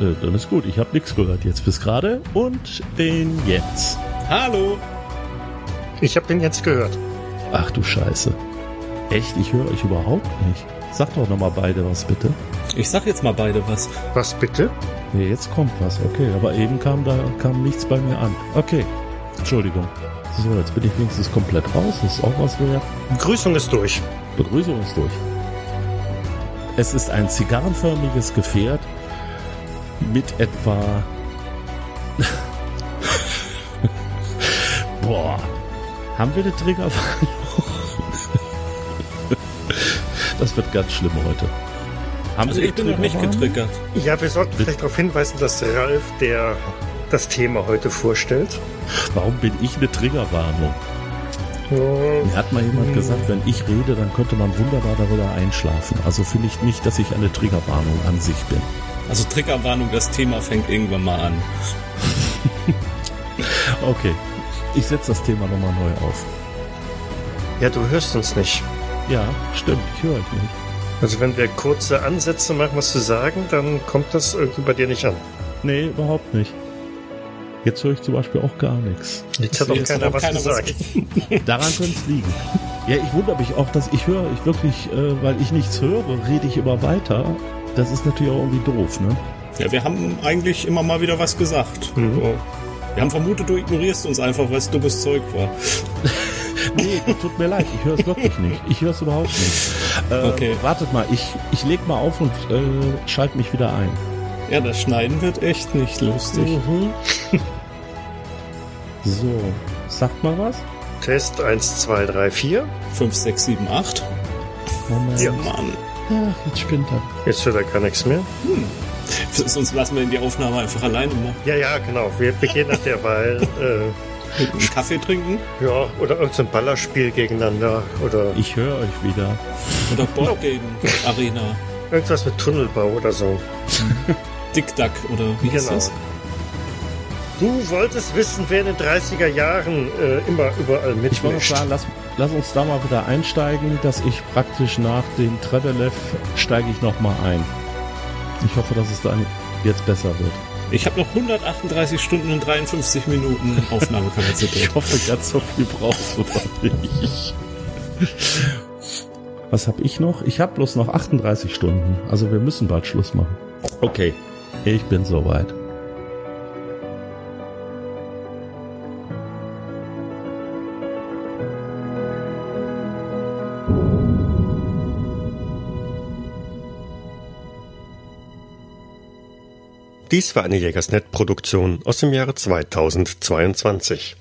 Äh, dann ist gut, ich habe nichts gehört jetzt bis gerade und den Jens. Hallo. Ich habe den jetzt gehört. Ach du Scheiße. Echt, ich höre euch überhaupt nicht. Sag doch nochmal beide was bitte. Ich sag jetzt mal beide was. Was bitte? Nee, jetzt kommt was, okay. Aber eben kam da kam nichts bei mir an. Okay. Entschuldigung. So, jetzt bin ich wenigstens komplett raus. Das ist auch was wert. Begrüßung ist durch. Begrüßung ist durch. Es ist ein zigarrenförmiges Gefährt mit etwa. [laughs] Boah. Haben wir eine Triggerwarnung? Das wird ganz schlimm heute. Haben Also Sie ich bin noch nicht getriggert. Ja, wir sollten vielleicht darauf hinweisen, dass Ralf der das Thema heute vorstellt. Warum bin ich eine Triggerwarnung? Mir hat mal jemand gesagt, wenn ich rede, dann könnte man wunderbar darüber einschlafen. Also finde ich nicht, dass ich eine Triggerwarnung an sich bin. Also Triggerwarnung, das Thema fängt irgendwann mal an. [laughs] Okay, ich setze das Thema nochmal neu auf. Ja, du hörst uns nicht. Ja, stimmt, ich höre euch nicht. Also wenn wir kurze Ansätze machen, was zu sagen, dann kommt das irgendwie bei dir nicht an. Nee, überhaupt nicht. Jetzt höre ich zum Beispiel auch gar nichts. Jetzt hat auch keiner auch was keiner was gesagt. Daran könnte es liegen. Ja, ich wundere mich auch, dass ich höre, ich wirklich, äh, weil ich nichts höre, rede ich immer weiter. Das ist natürlich auch irgendwie doof, ne? Ja, wir haben eigentlich immer mal wieder was gesagt. Mhm. Wir haben vermutet, du ignorierst uns einfach, weil es dummes Zeug war. Nee, tut mir leid, ich höre es wirklich nicht. Ich höre es überhaupt nicht. Äh, Okay. Wartet mal, ich, ich leg mal auf und äh, schalte mich wieder ein. Ja, das Schneiden wird echt nicht lustig. Mhm. So, sagt mal was? Test 1, 2, 3, 4. 5, 6, 7, 8. Moment. Ja. Mann. Ach, jetzt spinnt er. Jetzt hört er gar nichts mehr. Sonst lassen wir die Aufnahme einfach alleine machen. Ja, ja, genau. Wir beginnen nach derweil. Äh, Einen Kaffee trinken ja, oder irgendein Ballerspiel gegeneinander. Oder Ich höre euch wieder. oder Boardgame Arena. irgendwas mit Tunnelbau oder so. [laughs] Dick Duck oder wie hieß Genau. das? Du wolltest wissen, wer in den 30er Jahren äh, immer überall Ich wollte mitmischt. sagen, lass, lass uns da mal wieder einsteigen, dass ich praktisch nach dem Trebelev steige ich nochmal ein. Ich hoffe, dass es dann jetzt besser wird. Ich habe noch 138 Stunden und 53 Minuten Aufnahmekapazität. [laughs] Ich hoffe, ganz so viel brauchst du nicht. Was habe ich noch? Ich habe bloß noch 38 Stunden. Also wir müssen bald Schluss machen. Okay, ich bin soweit. Dies war eine Jägersnet-Produktion aus dem Jahre 2022.